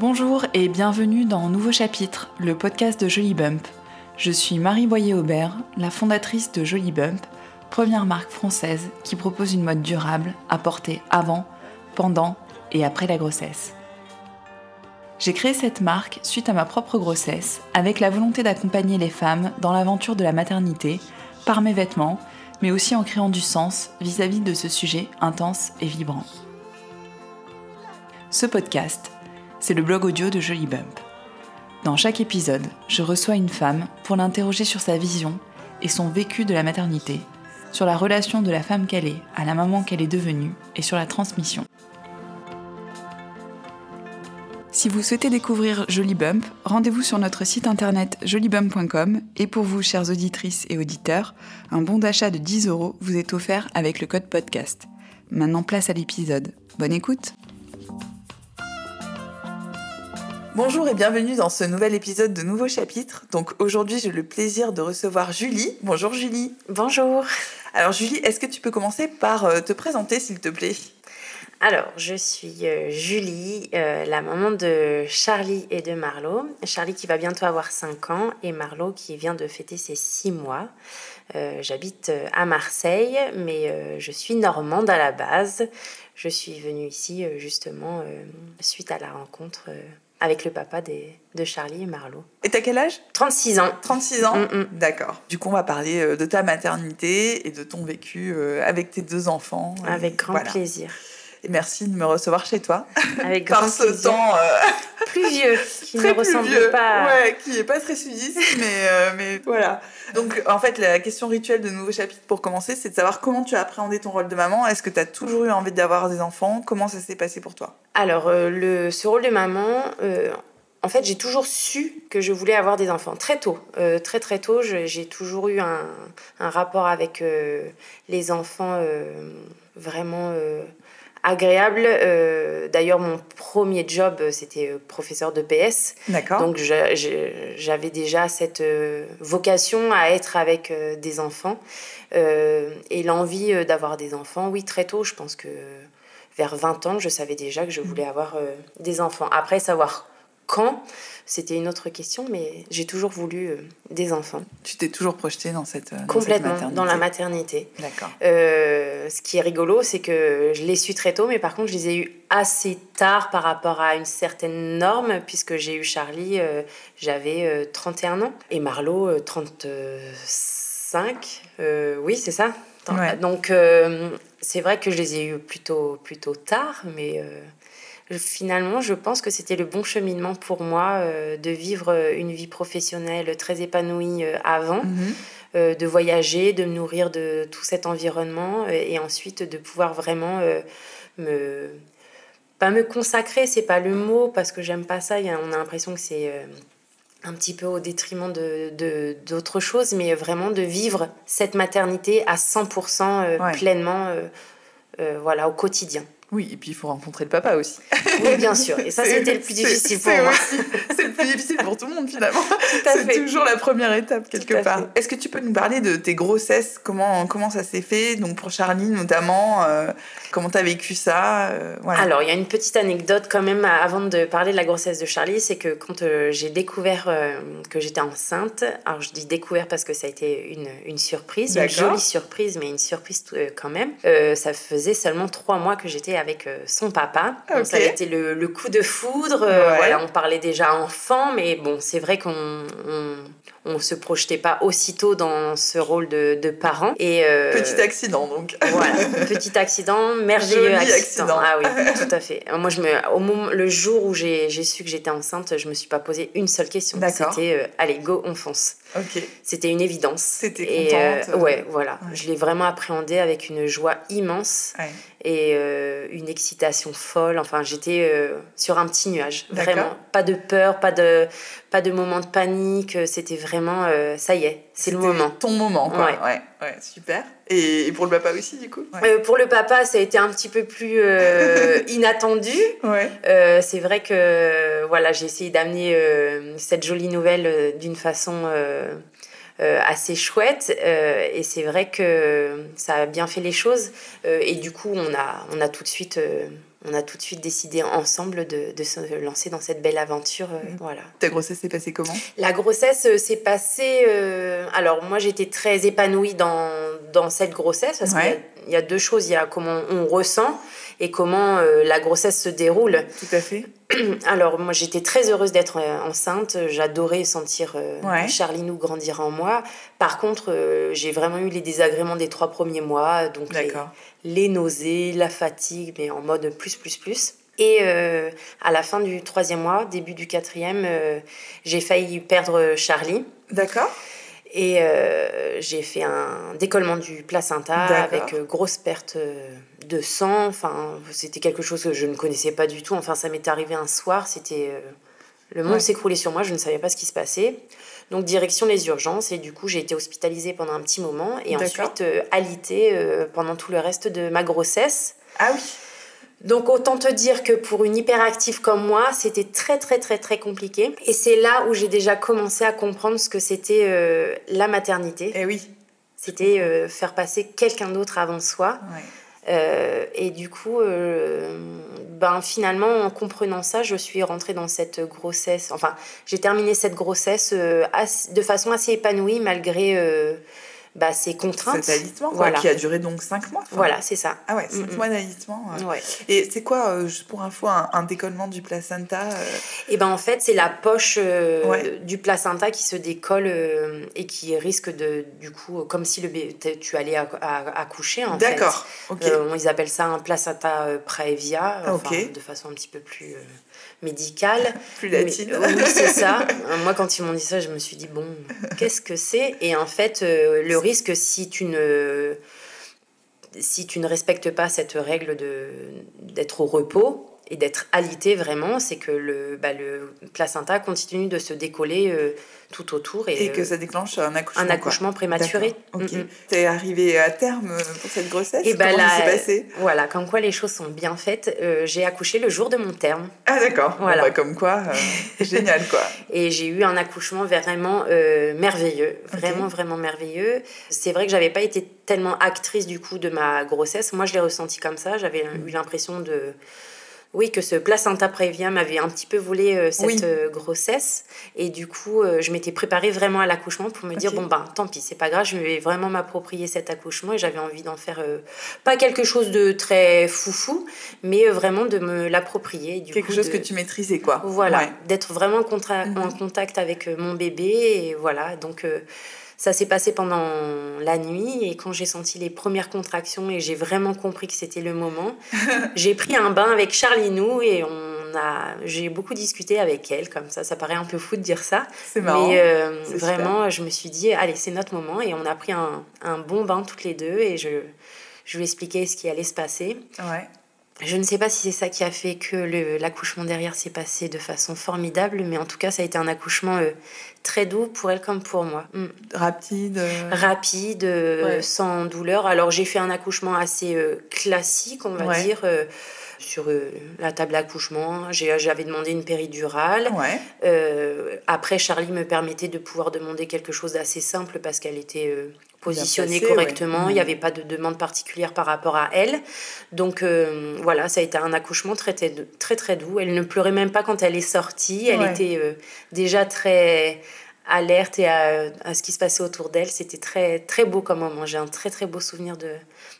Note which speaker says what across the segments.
Speaker 1: Bonjour et bienvenue dans Nouveau Chapitre, le podcast de Jolly Bump. Je suis Marie Boyer-Aubert, la fondatrice de Jolly Bump, première marque française qui propose une mode durable à porter avant, pendant et après la grossesse. J'ai créé cette marque suite à ma propre grossesse, avec la volonté d'accompagner les femmes dans l'aventure de la maternité, par mes vêtements, mais aussi en créant du sens vis-à-vis de ce sujet intense et vibrant. Ce podcast, c'est le blog audio de Jolly Bump. Dans chaque épisode, je reçois une femme pour l'interroger sur sa vision et son vécu de la maternité, sur la relation de la femme qu'elle est à la maman qu'elle est devenue et sur la transmission. Si vous souhaitez découvrir Jolly Bump, rendez-vous sur notre site internet jolybump.com et pour vous, chères auditrices et auditeurs, un bon d'achat de 10 euros vous est offert avec le code podcast. Maintenant, place à l'épisode. Bonne écoute Bonjour et bienvenue dans ce nouvel épisode de Nouveau Chapitre. Donc aujourd'hui, j'ai le plaisir de recevoir Julie. Bonjour Julie.
Speaker 2: Bonjour.
Speaker 1: Alors Julie, est-ce que tu peux commencer par euh, te présenter s'il te plaît?
Speaker 2: Alors, je suis euh, Julie, euh, la maman de Charlie et de Marlo. Charlie qui va bientôt avoir 5 ans et Marlo qui vient de fêter ses 6 mois. Euh, j'habite à Marseille, mais je suis normande à la base. Je suis venue ici justement suite à la rencontre avec le papa de Charlie et Marlo.
Speaker 1: Et t'as quel âge?
Speaker 2: 36 ans.
Speaker 1: 36 ans? Mm, mm. D'accord. Du coup, on va parler de ta maternité et de ton vécu avec tes deux enfants.
Speaker 2: Avec grand plaisir.
Speaker 1: Et merci de me recevoir chez toi.
Speaker 2: Avec grand Par ce temps euh, pluvieux, qui ne ressemble pas.
Speaker 1: Ouais, qui n'est pas très sudiste, mais, euh, mais voilà. Donc, en fait, la question rituelle de nouveau chapitre pour commencer, c'est de savoir comment tu as appréhendé ton rôle de maman. Est-ce que tu as toujours eu envie d'avoir des enfants? Comment ça s'est passé pour toi?
Speaker 2: Alors, euh, le, ce rôle de maman, en fait, j'ai toujours su que je voulais avoir des enfants très tôt. très très tôt, j'ai toujours eu un, un rapport avec les enfants vraiment agréable. Euh, d'ailleurs, mon premier job, c'était euh, professeur de PS.
Speaker 1: D'accord.
Speaker 2: Donc, j'avais déjà cette euh, vocation à être avec des enfants. et l'envie d'avoir des enfants, oui, très tôt, je pense que vers 20 ans, je savais déjà que je voulais avoir des enfants. Après, savoir quand, c'était une autre question, mais j'ai toujours voulu euh, des enfants.
Speaker 1: Tu t'es toujours projetée dans cette, dans
Speaker 2: Complètement,
Speaker 1: cette
Speaker 2: dans la maternité.
Speaker 1: D'accord.
Speaker 2: Euh, ce qui est rigolo, c'est que je l'ai su très tôt, mais par contre, je les ai eus assez tard par rapport à une certaine norme, puisque j'ai eu Charlie, euh, j'avais 31 ans, et Marlo, 35. oui, c'est ça. Donc, c'est vrai que je les ai eus plutôt, plutôt tard, mais finalement, je pense que c'était le bon cheminement pour moi euh, de vivre euh, une vie professionnelle très épanouie euh, avant, mhm. de voyager, de me nourrir de tout cet environnement et ensuite de pouvoir vraiment me pas me consacrer, c'est pas le mot parce que j'aime pas ça. on a l'impression que c'est un petit peu au détriment de d'autres choses, mais vraiment de vivre cette maternité à 100% pleinement, voilà, au quotidien.
Speaker 1: Oui, et puis il faut rencontrer le papa aussi.
Speaker 2: Oui, bien sûr. Et ça, c'était le plus difficile pour moi.
Speaker 1: C'est le plus difficile pour tout le monde, finalement. C'est toujours la première étape, quelque part. Est-ce que tu peux nous parler de tes grossesses? Comment, comment ça s'est fait? Donc, pour Charlie, notamment, euh, comment tu as vécu ça euh,
Speaker 2: Alors, il y a une petite anecdote quand même avant de parler de la grossesse de Charlie. C'est que quand euh, j'ai découvert que j'étais enceinte, alors je dis découvert parce que ça a été une, une surprise, une jolie surprise, mais une surprise quand même. ça faisait seulement trois mois que j'étais avec euh, son papa. ça a été le, le coup de foudre. Euh, voilà, on parlait déjà enfant, mais bon, c'est vrai qu'on on, se projetait pas aussitôt dans ce rôle de, de parent.
Speaker 1: Et euh, petit accident donc.
Speaker 2: Voilà, petit accident, merveilleux accident. Ah oui, tout à fait. Moi, je me, au moment, le jour où j'ai su que j'étais enceinte, je me suis pas posé une seule question. C'était allez, go, on fonce. C'était une évidence.
Speaker 1: C'était contente.
Speaker 2: ouais, voilà. Je l'ai vraiment appréhendé avec une joie immense. Ouais et euh, une excitation folle. Enfin, j'étais euh, sur un petit nuage, vraiment. Pas de peur, pas de, pas de moment de panique. C'était vraiment, euh, ça y est, c'est le moment.
Speaker 1: Ton moment, quoi. Ouais, ouais, super. Et, pour le papa aussi, du coup?
Speaker 2: Pour le papa, ça a été un petit peu plus inattendu.
Speaker 1: Ouais.
Speaker 2: c'est vrai que voilà, j'ai essayé d'amener cette jolie nouvelle d'une façon euh, assez chouette. Euh, et c'est vrai que ça a bien fait les choses. Euh, et du coup, on a, on a tout de suite on a tout de suite décidé ensemble de, de se lancer dans cette belle aventure. Euh, mm. Voilà.
Speaker 3: Ta grossesse s'est passée comment?
Speaker 2: La grossesse euh, s'est passée. Euh, alors, moi, j'étais très épanouie dans, dans cette grossesse parce qu'il y, a deux choses. Il y a comment on ressent et comment la grossesse se déroule.
Speaker 3: Tout à fait.
Speaker 2: Alors, moi, j'étais très heureuse d'être enceinte. J'adorais sentir Charlie nous grandir en moi. Par contre, j'ai vraiment eu les désagréments des trois premiers mois. Donc, les nausées, la fatigue, mais en mode plus, plus, plus. Et euh, à la fin du troisième mois, début du quatrième, euh, j'ai failli perdre Charlie.
Speaker 3: D'accord.
Speaker 2: Et euh, j'ai fait un décollement du placenta avec grosse perte de sang. Enfin, c'était quelque chose que je ne connaissais pas du tout. Enfin, ça m'est arrivé un soir. C'était le monde s'écroulait sur moi. Je ne savais pas ce qui se passait. Donc direction les urgences et du coup j'ai été hospitalisée pendant un petit moment et ensuite euh, alitée euh, pendant tout le reste de ma grossesse.
Speaker 3: Ah oui.
Speaker 2: Donc autant te dire que pour une hyperactive comme moi, c'était très très très très compliqué. Et c'est là où j'ai déjà commencé à comprendre ce que c'était euh, la maternité.
Speaker 3: Eh oui.
Speaker 2: C'était faire passer quelqu'un d'autre avant soi. Ouais. Euh, et du coup, euh, ben, finalement, en comprenant ça, je suis rentrée dans cette grossesse. Enfin, j'ai terminé cette grossesse euh, de façon assez épanouie malgré bah, ces contraintes.
Speaker 3: Cet alitement, voilà. qui a duré donc 5 mois.
Speaker 2: Voilà, c'est ça.
Speaker 3: Ah ouais, 5 mois d'alitement. Ouais. Et c'est quoi, juste pour info, un, un décollement du placenta
Speaker 2: Et ben en fait, c'est la poche du placenta qui se décolle et qui risque de, du coup, comme si le tu allais accoucher en fait.
Speaker 3: D'accord,
Speaker 2: ok. ils appellent ça un placenta praevia, enfin, de façon un petit peu plus médicale.
Speaker 3: Plus latine.
Speaker 2: oui, c'est ça. Moi, quand ils m'ont dit ça, je me suis dit, bon, qu'est-ce que c'est? Et en fait, euh, le risque, si tu ne, si tu ne respectes pas cette règle d'être au repos, et d'être alité vraiment, c'est que le, bah, le placenta continue de se décoller euh, tout autour.
Speaker 3: Et, que ça déclenche un accouchement.
Speaker 2: Un accouchement prématuré.
Speaker 3: Ok. Mm, mm. T'es arrivé à terme euh, pour cette grossesse
Speaker 2: et bah, Comment ça s'est passé? Voilà, comme quoi les choses sont bien faites. Euh, j'ai accouché le jour de mon terme.
Speaker 3: Ah d'accord. Voilà. Bah, comme quoi, génial quoi.
Speaker 2: Et j'ai eu un accouchement vraiment merveilleux, vraiment vraiment merveilleux. C'est vrai que j'avais pas été tellement actrice du coup de ma grossesse. Moi, je l'ai ressenti comme ça. J'avais eu l'impression de oui, que ce placenta prévia m'avait un petit peu volé euh, cette euh, grossesse. Et du coup, euh, je m'étais préparée vraiment à l'accouchement pour me dire, bon, ben, tant pis, c'est pas grave, je vais vraiment m'approprier cet accouchement. Et j'avais envie d'en faire pas quelque chose de très foufou, mais vraiment de me l'approprier.
Speaker 3: Quelque chose que tu maîtrisais, quoi.
Speaker 2: Voilà, d'être vraiment en, mhm. en, contact avec mon bébé. Et voilà, donc ça s'est passé pendant la nuit et quand j'ai senti les premières contractions et j'ai vraiment compris que c'était le moment, j'ai pris un bain avec Charlinou et on j'ai beaucoup discuté avec elle comme ça. Ça paraît un peu fou de dire ça,
Speaker 3: marrant.
Speaker 2: mais euh, vraiment, je me suis dit allez c'est notre moment et on a pris un, un bon bain toutes les deux et je je lui ai expliqué ce qui allait se passer.
Speaker 3: Ouais.
Speaker 2: Je ne sais pas si c'est ça qui a fait que l'accouchement derrière s'est passé de façon formidable, mais en tout cas, ça a été un accouchement euh, très doux pour elle comme pour moi.
Speaker 3: Mm. Rapide euh,
Speaker 2: Rapide, euh, sans douleur. Alors, j'ai fait un accouchement assez classique, on va dire sur la table d'accouchement. J'avais demandé une péridurale. après, Charlie me permettait de pouvoir demander quelque chose d'assez simple parce qu'elle était positionnée correctement. Il n'y avait pas de demande particulière par rapport à elle. Donc euh, voilà, ça a été un accouchement très, très, doux. Elle ne pleurait même pas quand elle est sortie. Elle était euh, déjà très alerte et à, à, ce qui se passait autour d'elle. C'était très, très beau comme moment. J'ai un très, très beau souvenir de,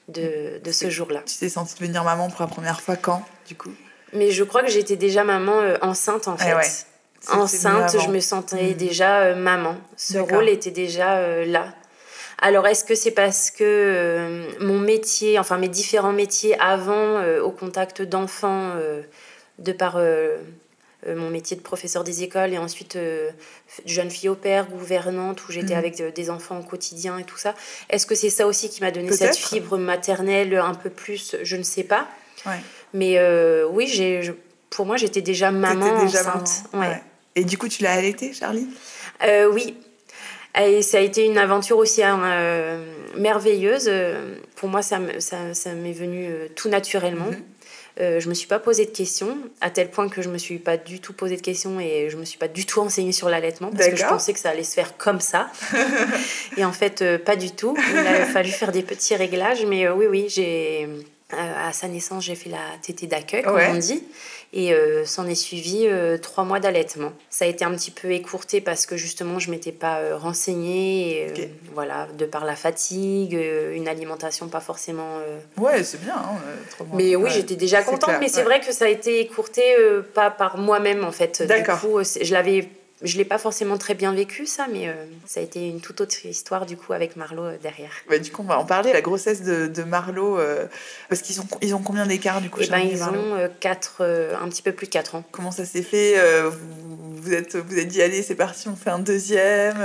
Speaker 2: de, de ce jour-là.
Speaker 3: Tu t'es sentie devenir maman pour la première fois quand, du coup?
Speaker 2: Mais je crois que j'étais déjà maman euh, enceinte, en eh fait. Enceinte, je me sentais hmm. déjà maman. Ce rôle était déjà là. Alors, est-ce que c'est parce que euh, mon métier, enfin mes différents métiers avant, euh, au contact d'enfants, euh, de par mon métier de professeur des écoles et ensuite jeune fille au père, gouvernante, où j'étais mhm. avec des enfants au quotidien et tout ça, est-ce que c'est ça aussi qui m'a donné cette fibre maternelle un peu plus Je ne sais pas. Mais oui, j'ai, pour moi, j'étais déjà maman déjà enceinte.
Speaker 3: Et du coup, tu l'as allaité, Charlie
Speaker 2: Oui, et ça a été une aventure aussi hein, euh, merveilleuse. Pour moi, ça, ça, ça m'est venu euh, tout naturellement. Je mhm. Euh, je me suis pas posé de questions, à tel point que je me suis pas du tout posé de questions et je me suis pas du tout enseignée sur l'allaitement parce que je pensais que ça allait se faire comme ça. et en fait, pas du tout. Il a fallu faire des petits réglages, mais oui, oui, j'ai à sa naissance, j'ai fait la tétée d'accueil, comme on dit. Et euh, s'en est suivi euh, trois mois d'allaitement. Ça a été un petit peu écourté parce que justement, je m'étais pas euh, renseignée. Et, voilà, de par la fatigue, une alimentation pas forcément.
Speaker 1: Ouais, c'est bien. Hein,
Speaker 2: mais oui, j'étais déjà contente. mais c'est vrai que ça a été écourté pas par moi-même en fait. D'accord. Du coup, je l'avais je l'ai pas forcément très bien vécu ça, mais euh, ça a été une toute autre histoire du coup avec Marlo euh, derrière.
Speaker 1: Bah, du coup, on va en parler. La grossesse de, de Marlo, euh, parce qu'ils ont ils ont combien d'écart du coup
Speaker 2: eh ben, ils ont quatre, un petit peu plus de 4 ans.
Speaker 1: Comment ça s'est fait vous, vous, êtes vous êtes dit allez c'est parti on fait un deuxième.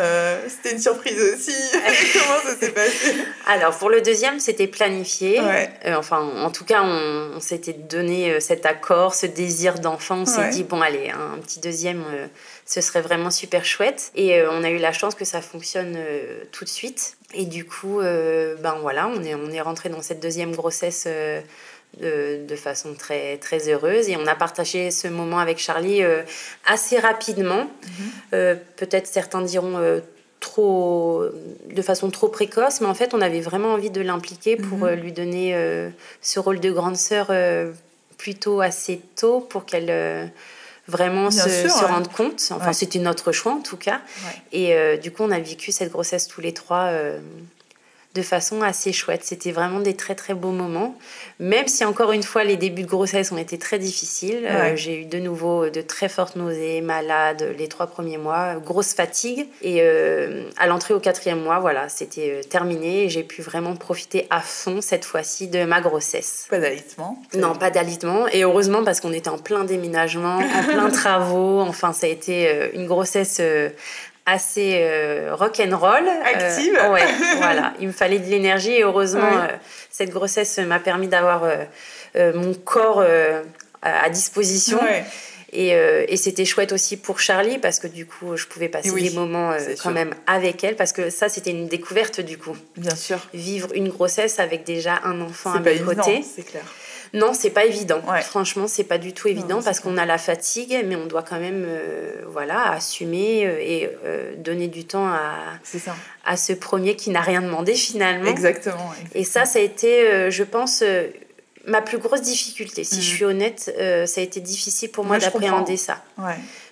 Speaker 1: c'était une surprise aussi. Comment ça s'est passé?
Speaker 2: Alors pour le deuxième c'était planifié. enfin en tout cas on, on s'était donné cet accord, ce désir d'enfant. On s'est dit bon allez un petit deuxième ce serait vraiment super chouette. Et euh, on a eu la chance que ça fonctionne euh, tout de suite. Et du coup, euh, ben voilà, on est, on est rentré dans cette deuxième grossesse. De, de, façon très, très heureuse. Et on a partagé ce moment avec Charlie assez rapidement. Mhm. Peut-être certains diront trop, de façon trop précoce, mais en fait, on avait vraiment envie de l'impliquer pour mhm. lui donner ce rôle de grande sœur plutôt assez tôt pour qu'elle vraiment se, se, rendre compte. Enfin, c'était notre choix en tout cas. Et euh, du coup, on a vécu cette grossesse tous les trois euh, de façon assez chouette. C'était vraiment des très très beaux moments. Même si encore une fois les débuts de grossesse ont été très difficiles. Euh, j'ai eu de nouveau de très fortes nausées, malade les trois premiers mois, grosse fatigue. Et euh, à l'entrée au quatrième mois, voilà, c'était euh, terminé. J'ai pu vraiment profiter à fond cette fois-ci de ma grossesse.
Speaker 1: Pas d'alitement
Speaker 2: Non, pas d'alitement. Et heureusement parce qu'on était en plein déménagement, en plein travaux. Enfin, ça a été une grossesse assez euh, rock'n'roll.
Speaker 1: Euh, Active.
Speaker 2: ouais, voilà. Il me fallait de l'énergie et heureusement, euh, cette grossesse m'a permis d'avoir mon corps à disposition. Et, et c'était chouette aussi pour Charlie parce que du coup, je pouvais passer des moments quand même avec elle parce que ça, c'était une découverte du coup.
Speaker 1: Bien sûr.
Speaker 2: Vivre une grossesse avec déjà un enfant à mes côtés.
Speaker 1: C'est clair.
Speaker 2: Non, c'est pas évident. Franchement, c'est pas du tout évident parce qu'on a la fatigue, mais on doit quand même euh, voilà, assumer euh, et euh, donner du temps à, à ce premier qui n'a rien demandé finalement.
Speaker 1: Exactement,
Speaker 2: Et ça, ça a été, je pense, ma plus grosse difficulté. Si je mm. suis honnête, ça a été difficile pour moi, d'appréhender ça.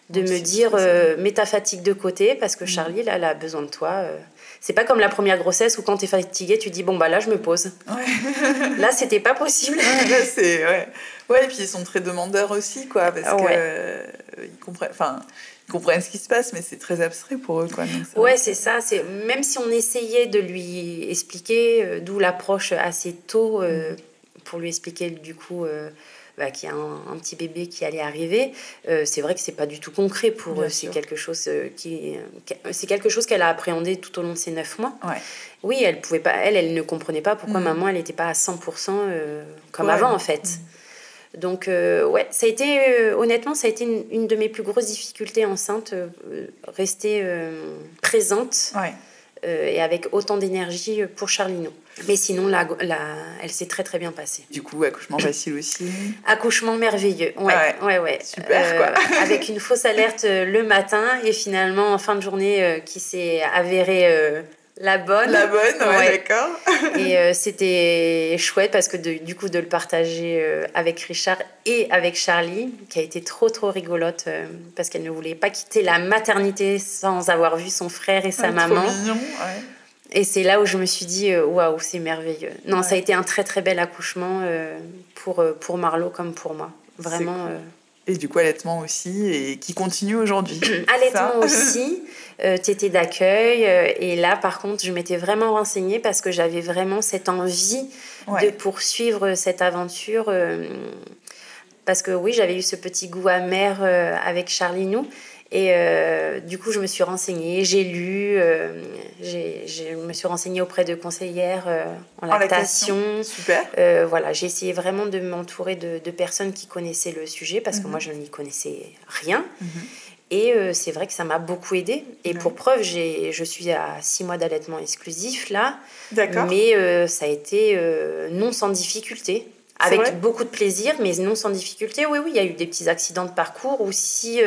Speaker 2: De me dire, mets ta fatigue de côté parce que mm. Charlie, là, elle a besoin de toi. C'est pas comme la première grossesse où quand tu es fatigué, tu dis bon bah là je me pose. Ouais. là c'était pas possible.
Speaker 1: Ouais, c'est ouais. Ouais, et puis ils sont très demandeurs aussi quoi parce qu'ils que euh, ils comprennent enfin ils comprennent ce qui se passe mais c'est très abstrait pour eux quoi.
Speaker 2: ouais, c'est ça, c'est même si on essayait de lui expliquer euh, d'où l'approche assez tôt euh, mm. pour lui expliquer du coup bah, qu'il y a un, petit bébé qui allait arriver, euh, c'est vrai que c'est pas du tout concret pour eux. C'est quelque chose euh, qui, c'est quelque chose qu'elle a appréhendé tout au long de ces neuf mois. Oui, elle pouvait pas, elle, elle ne comprenait pas pourquoi mm. maman, elle n'était pas à 100% euh, comme avant en fait. Donc ouais, ça a été honnêtement, ça a été une, de mes plus grosses difficultés enceinte, rester présente. Ouais. Euh, et avec autant d'énergie pour Charlino. Mais sinon, la, la, elle s'est très très bien passée.
Speaker 1: Du coup, accouchement facile aussi
Speaker 2: Accouchement merveilleux, ouais, ouais, ouais.
Speaker 1: Super, quoi.
Speaker 2: Euh, avec une fausse alerte le matin et finalement, en fin de journée, euh, qui s'est avérée la bonne.
Speaker 1: La bonne, ouais, d'accord.
Speaker 2: et euh, c'était chouette parce que du coup de le partager euh, avec Richard et avec Charlie, qui a été trop trop rigolote euh, parce qu'elle ne voulait pas quitter la maternité sans avoir vu son frère et sa maman.
Speaker 1: Trop mignon, ouais.
Speaker 2: Et c'est là où je me suis dit waouh, c'est merveilleux. Non, ça a été un très très bel accouchement pour pour Marlo comme pour moi. Vraiment.
Speaker 1: Et du coup, allaitement aussi, et qui continue aujourd'hui.
Speaker 2: allaitement aussi, euh, tété d'accueil. Euh, et là, par contre, je m'étais vraiment renseignée parce que j'avais vraiment cette envie de poursuivre cette aventure. Euh, parce que oui, j'avais eu ce petit goût amer euh, avec Charlie nous. Et euh, du coup, je me suis renseignée, j'ai lu, euh, je me suis renseignée auprès de conseillères euh, en, lactation.
Speaker 1: Super.
Speaker 2: voilà, j'ai essayé vraiment de m'entourer de, de, personnes qui connaissaient le sujet parce que mhm. moi, je n'y connaissais rien. Mhm. Et c'est vrai que ça m'a beaucoup aidé. Et pour preuve, je suis à six mois d'allaitement exclusif là.
Speaker 1: D'accord.
Speaker 2: Mais ça a été non sans difficulté avec beaucoup de plaisir, mais non sans difficulté. Oui, oui, il y a eu des petits accidents de parcours ou si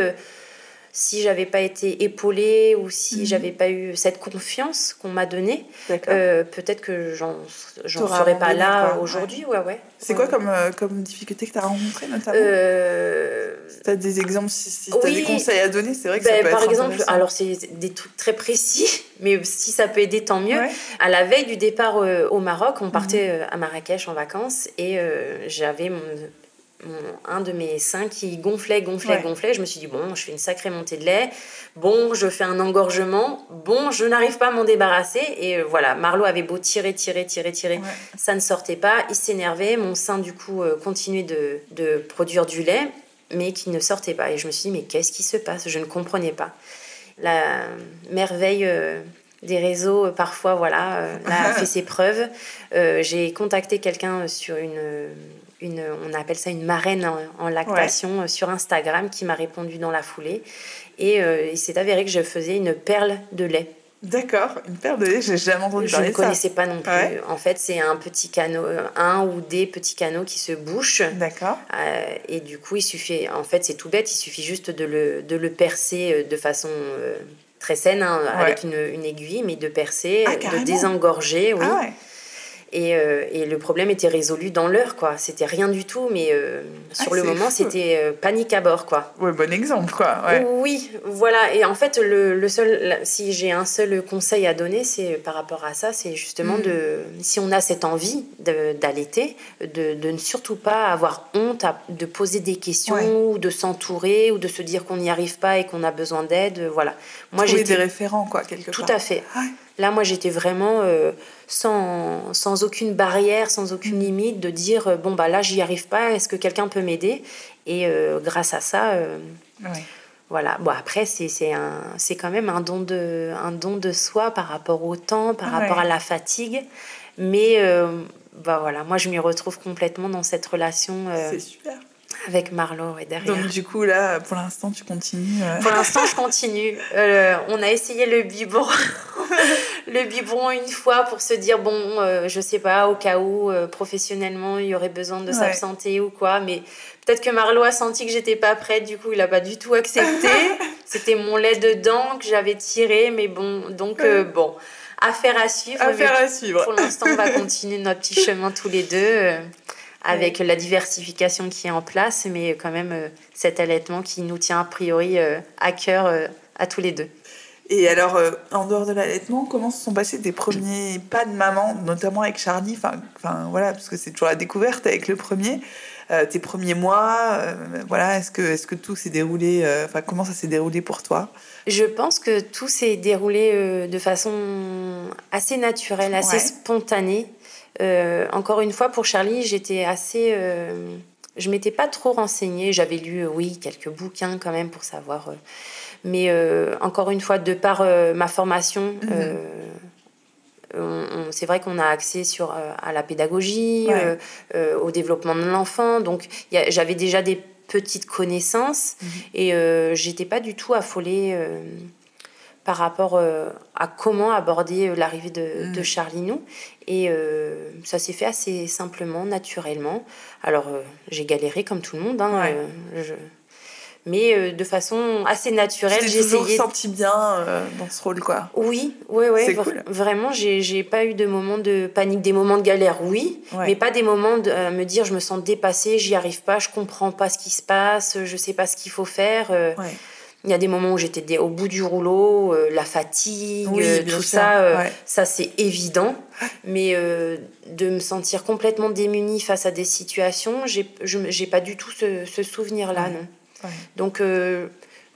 Speaker 2: si j'avais pas été épaulée ou si mhm. j'avais pas eu cette confiance qu'on m'a donnée, euh, peut-être que j'en serais pas là aujourd'hui. Ouais. Ouais,
Speaker 1: C'est quoi comme, euh, comme difficulté que tu as rencontrée notamment euh... Tu as des exemples, si, si tu as des conseils à donner, c'est vrai que ça ben, peut
Speaker 2: Par exemple, alors c'est des trucs très précis, mais si ça peut aider, tant mieux. À la veille du départ euh, au Maroc, on partait mhm. à Marrakech en vacances et j'avais mon un de mes seins qui gonflait, gonflait, gonflait. Je me suis dit, bon, je fais une sacrée montée de lait. Bon, je fais un engorgement. Bon, je n'arrive pas à m'en débarrasser. Et euh, voilà, Marlot avait beau tirer, tirer, tirer, tirer. Ça ne sortait pas. Il s'énervait. Mon sein, du coup, euh, continuait de, de, produire du lait, mais qui ne sortait pas. Et je me suis dit, mais qu'est-ce qui se passe? Je ne comprenais pas. La merveille. Euh, des réseaux, parfois, voilà, a fait ses preuves. J'ai contacté quelqu'un sur une, une, on appelle ça une marraine en, lactation euh, sur Instagram qui m'a répondu dans la foulée. Et euh, il s'est avéré que je faisais une perle de lait.
Speaker 1: D'accord, une perle de lait, j'ai jamais entendu
Speaker 2: parler de ça. Je ne connaissais pas non plus. En fait, c'est un petit canot, euh, un ou des petits canaux qui se bouchent.
Speaker 1: D'accord.
Speaker 2: et du coup, il suffit, en fait, c'est tout bête, il suffit juste de le, de le percer de façon très saine, hein, avec une, une, aiguille, mais de percer, ah, de désengorger, oui. Ah et, euh, et, le problème était résolu dans l'heure, quoi. C'était rien du tout, mais euh, sur ah, le moment, c'était euh, panique à bord, quoi.
Speaker 1: Ouais, bon exemple, quoi.
Speaker 2: Oui, voilà. Et en fait, le, le seul, si j'ai un seul conseil à donner, c'est par rapport à ça, c'est justement de, si on a cette envie d'allaiter, de, de, ne surtout pas avoir honte de poser des questions, ou de s'entourer, ou de se dire qu'on n'y arrive pas et qu'on a besoin d'aide. Voilà.
Speaker 1: Moi, j'ai des référents, quoi, quelque
Speaker 2: Tout à fait. Là, moi, j'étais vraiment sans, sans aucune barrière, sans aucune limite, de dire euh, bon, bah là, j'y arrive pas, est-ce que quelqu'un peut m'aider? Et euh, grâce à ça, euh, voilà. Bon, après, c'est quand même un don, de, un don de soi par rapport au temps, par rapport à la fatigue. Mais bah voilà, moi, je m'y retrouve complètement dans cette relation.
Speaker 1: c'est super
Speaker 2: avec Marlo et derrière.
Speaker 1: Donc du coup là, pour l'instant, tu continues.
Speaker 2: Pour l'instant, je continue. on a essayé le biberon le biberon une fois pour se dire bon, euh, je sais pas, au cas où euh, professionnellement il y aurait besoin de s'absenter ou quoi, mais peut-être que Marlo a senti que j'étais pas prête, du coup il a pas du tout accepté. C'était mon lait dedans que j'avais tiré, mais bon, donc euh, bon, affaire à suivre.
Speaker 1: Affaire à suivre.
Speaker 2: Pour l'instant, on va continuer notre petit chemin tous les deux. avec la diversification qui est en place, mais quand même cet allaitement qui nous tient a priori à cœur à tous les deux.
Speaker 1: Et alors, euh, en dehors de l'allaitement, comment se sont passés tes premiers pas de maman, notamment avec Charlie Enfin, voilà, parce que c'est toujours la découverte avec le premier. Euh, tes premiers mois, euh, voilà, est-ce que, est que tout s'est déroulé, enfin, comment ça s'est déroulé pour toi?
Speaker 2: Je pense que tout s'est déroulé de façon assez naturelle, assez spontanée. encore une fois, pour Charlie, j'étais assez. je m'étais pas trop renseignée. J'avais lu, oui, quelques bouquins quand même pour savoir mais euh, encore une fois, de par euh, ma formation, mhm. euh, c'est vrai qu'on a accès sur, à la pédagogie, au développement de l'enfant. Donc j'avais déjà des petites connaissances mhm. et j'étais pas du tout affolée par rapport à comment aborder l'arrivée de, de mhm. Charlinou. Et ça s'est fait assez simplement, naturellement. Alors, j'ai galéré comme tout le monde. Hein, je, mais euh, de façon assez naturelle.
Speaker 1: j'ai toujours senti bien euh, dans ce rôle, quoi.
Speaker 2: Oui, oui, oui. Cool. Vraiment, j'ai pas eu de moments de panique, des moments de galère, oui, mais pas des moments de euh, me dire je me sens dépassée, j'y arrive pas, je comprends pas ce qui se passe, je sais pas ce qu'il faut faire. Il y a des moments où j'étais au bout du rouleau, la fatigue, tout ça, ça c'est évident. Mais de me sentir complètement démunie face à des situations, j'ai pas du tout ce, ce souvenir-là, non. Donc, euh,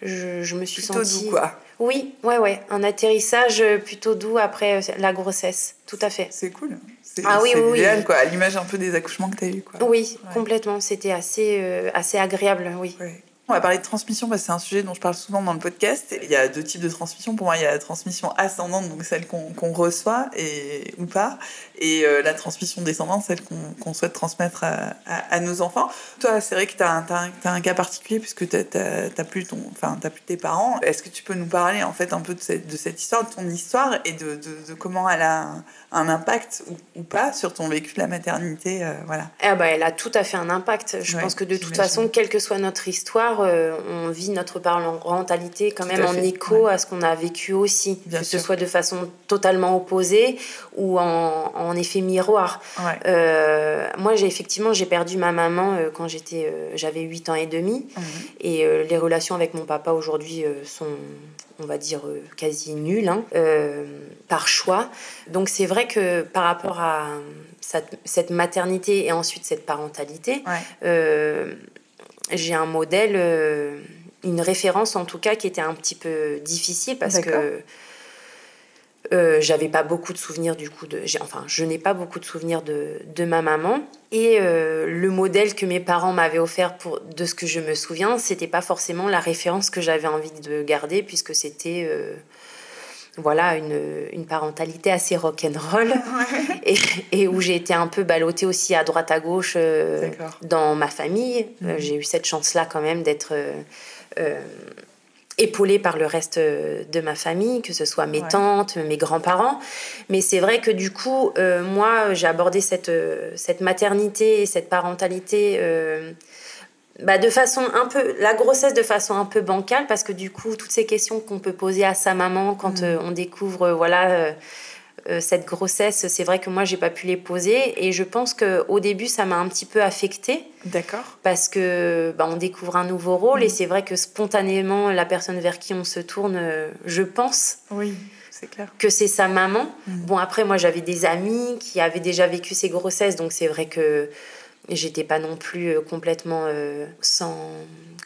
Speaker 2: je, me suis
Speaker 1: plutôt
Speaker 2: sentie.
Speaker 1: doux, quoi.
Speaker 2: Oui, ouais, ouais. Un atterrissage plutôt doux après euh, la grossesse. Tout à fait.
Speaker 1: C'est cool. C'est ah, oui, oui, idéal, quoi. À l'image un peu des accouchements que tu as eu, quoi.
Speaker 2: Oui, complètement. C'était assez, euh, assez agréable, oui.
Speaker 1: On va parler de transmission parce que c'est un sujet dont je parle souvent dans le podcast. Il y a deux types de transmission. Pour moi, il y a la transmission ascendante, donc celle qu'on reçoit et, ou pas, et euh, la transmission descendante, celle qu'on souhaite transmettre à, à, nos enfants. Toi, c'est vrai que tu as, as, un cas particulier puisque tu n'as plus, ton, enfin, plus tes parents. Est-ce que tu peux nous parler en fait un peu de cette, de cette histoire, de ton histoire et de, de, comment elle a un, impact ou, pas sur ton vécu de la maternité euh, voilà.
Speaker 2: Eh ben, elle a tout à fait un impact. Je pense que de toute façon, quelle que soit notre histoire, euh, on vit notre parentalité quand même en écho à ce qu'on a vécu aussi. que ce soit de façon totalement opposée ou en, en effet miroir. Euh, moi, j'ai effectivement, j'ai perdu ma maman euh, quand j'étais, euh, j'avais 8 ans et demi. Mhm. Et les relations avec mon papa aujourd'hui sont, on va dire, quasi nulles, hein, par choix. Donc c'est vrai que par rapport à cette, maternité et ensuite cette parentalité, j'ai un modèle, une référence en tout cas qui était un petit peu difficile parce que euh, j'avais pas beaucoup de souvenirs du coup de enfin je n'ai pas beaucoup de souvenirs de, de ma maman. Et euh, le modèle que mes parents m'avaient offert pour de ce que je me souviens c'était pas forcément la référence que j'avais envie de garder puisque c'était euh, voilà une, une, parentalité assez rock'n'roll. Et, et où j'ai été un peu ballottée aussi à droite à gauche dans ma famille. Mhm. j'ai eu cette chance là quand même d'être épaulée par le reste euh, de ma famille, que ce soit mes tantes, mes grands-parents. Mais c'est vrai que du coup, euh, moi, j'ai abordé cette, euh, cette maternité et cette parentalité bah, de façon un peu, la grossesse de façon un peu bancale, parce que du coup, toutes ces questions qu'on peut poser à sa maman quand mm. on découvre, voilà cette grossesse, c'est vrai que moi, j'ai pas pu les poser. Et je pense qu'au début, ça m'a un petit peu affectée.
Speaker 1: D'accord.
Speaker 2: Parce que bah, on découvre un nouveau rôle. Et mm. c'est vrai que spontanément, la personne vers qui on se tourne, euh, je pense.
Speaker 1: Oui. c'est Clair.
Speaker 2: que c'est sa maman. Mm. Bon, après, moi, j'avais des amis qui avaient déjà vécu ces grossesses, donc c'est vrai que j'étais pas non plus euh, complètement sans,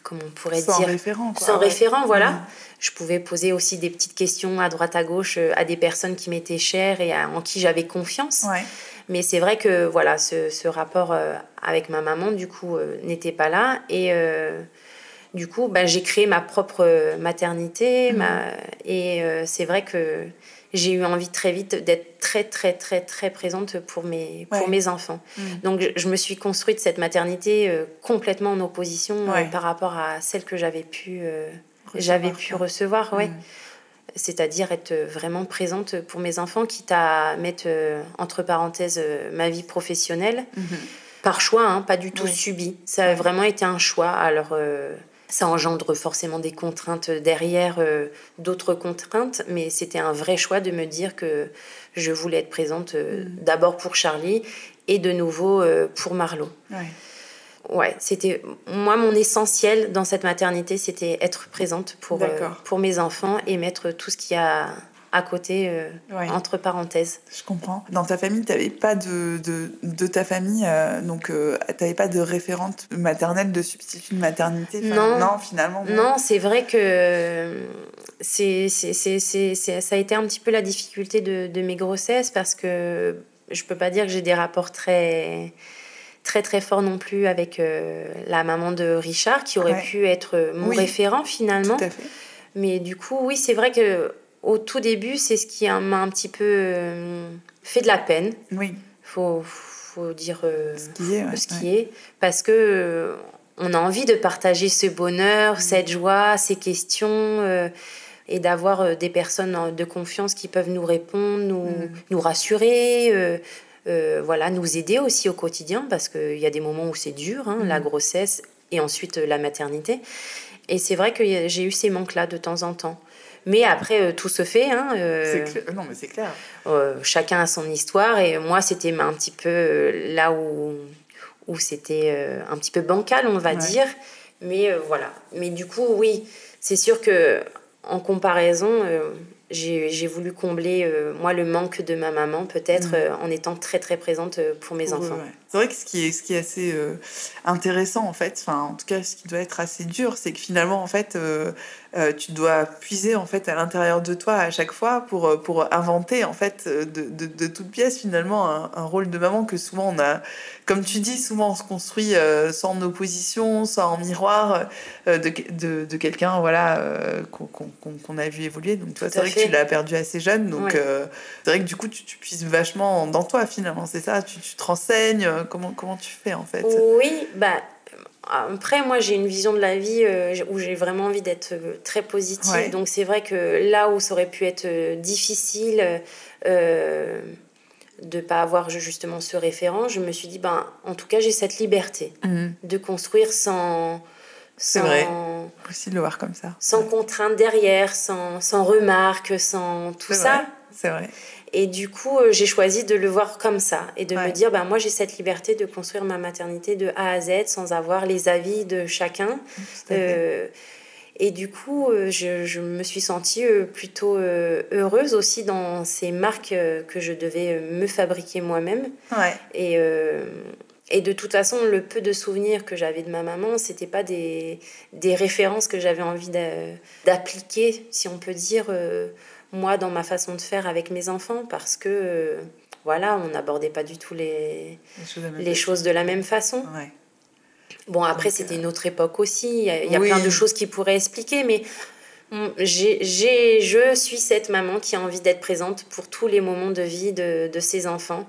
Speaker 2: comment on pourrait
Speaker 1: sans
Speaker 2: dire
Speaker 1: référent,
Speaker 2: sans référent voilà mm je pouvais poser aussi des petites questions à droite à gauche euh, à des personnes qui m'étaient chères et en qui j'avais confiance. Mais c'est vrai que voilà, ce, rapport euh, avec ma maman, du coup, euh, n'était pas là. Et du coup, bah, j'ai créé ma propre maternité. Ma... Et c'est vrai que j'ai eu envie très vite d'être très, très, très, très présente pour mes, pour mes enfants. Mhm. Donc, je me suis construite cette maternité complètement en opposition par rapport à celle que j'avais pu j'avais pu recevoir, ouais. Mm. C'est-à-dire être vraiment présente pour mes enfants, quitte à mettre euh, entre parenthèses euh, ma vie professionnelle. Mm-hmm. Par choix, hein, pas du tout subi. Ça a vraiment été un choix. Alors, euh, ça engendre forcément des contraintes derrière, d'autres contraintes, mais c'était un vrai choix de me dire que je voulais être présente mm. d'abord pour Charlie et de nouveau pour Marlot. Ouais ouais, c'était moi mon essentiel dans cette maternité, c'était être présente pour euh, pour mes enfants et mettre tout ce qu'il y a à côté euh, entre parenthèses.
Speaker 1: Je comprends. Dans ta famille, tu n'avais pas de, de, de, ta famille, euh, donc tu n'avais pas de référente maternelle, de substitut de maternité?
Speaker 2: Non,
Speaker 1: non finalement.
Speaker 2: Non, c'est vrai que c'est, c'est, c'est, ça a été un petit peu la difficulté de, de mes grossesses parce que je peux pas dire que j'ai des rapports très très très fort non plus avec euh, la maman de Richard qui aurait pu être euh, mon référent finalement. Tout à fait. Mais du coup, oui, c'est vrai que au tout début, c'est ce qui m'a un petit peu euh, fait de la peine.
Speaker 1: Oui.
Speaker 2: Faut faut dire ce qui est, ce qui est parce que on a envie de partager ce bonheur, cette joie, ces questions et d'avoir des personnes de confiance qui peuvent nous répondre, nous, mm. nous rassurer, euh, voilà, nous aider aussi au quotidien parce qu'il y a des moments où c'est dur, hein, la mm. grossesse et ensuite euh, la maternité. Et c'est vrai que j'ai eu ces manques-là de temps en temps. Mais après, euh, tout se fait. Hein,
Speaker 1: non, mais c'est clair.
Speaker 2: chacun a son histoire. Et moi, c'était un petit peu là où, où c'était un petit peu bancal, on va dire. Mais voilà. Mais du coup, oui, c'est sûr que en comparaison, j'ai voulu combler, euh, moi, le manque de ma maman, peut-être, mm. euh, en étant très, très présente euh, pour mes enfants.
Speaker 1: C'est vrai que ce qui est, ce qui est assez intéressant, en fait, enfin, en tout cas, ce qui doit être assez dur, c'est que finalement, en fait, euh, tu dois puiser en fait à l'intérieur de toi à chaque fois pour, euh, pour inventer en fait de, de, de toute pièce finalement un, un, rôle de maman que souvent on a, comme tu dis, souvent on se construit euh, sans en opposition, sans en miroir de, de, de quelqu'un voilà, qu'on a vu évoluer. Donc toi, c'est vrai que tu l'as perdu assez jeune, donc c'est vrai que du coup tu, tu, puises vachement dans toi finalement, c'est ça, tu, tu te renseignes, comment, comment tu fais en fait?
Speaker 2: Oui, bah après, moi, j'ai une vision de la vie euh, où j'ai vraiment envie d'être euh, très positive. Donc, c'est vrai que là où ça aurait pu être euh, difficile euh, de pas avoir justement ce référent, je me suis dit, ben, en tout cas, j'ai cette liberté mhm. de construire sans.
Speaker 1: C'est vrai. Aussi de le voir comme ça.
Speaker 2: Sans contrainte derrière, sans, sans remarques, sans tout ça.
Speaker 1: C'est vrai.
Speaker 2: Et du coup, euh, j'ai choisi de le voir comme ça et de me dire, bah, moi, j'ai cette liberté de construire ma maternité de A à Z sans avoir les avis de chacun. Euh, et du coup, euh, je, je, me suis sentie plutôt heureuse aussi dans ces marques que je devais me fabriquer moi-même.
Speaker 1: Ouais.
Speaker 2: Et, et de toute façon, le peu de souvenirs que j'avais de ma maman, c'était pas des, des références que j'avais envie d'appliquer, si on peut dire moi dans ma façon de faire avec mes enfants parce que euh, voilà, on n'abordait pas du tout les, les, choses, de la même façon. Bon, après, c'était une autre époque aussi. Il y a, plein de choses qui pourraient expliquer, mais j'ai, je suis cette maman qui a envie d'être présente pour tous les moments de vie de, de ses enfants.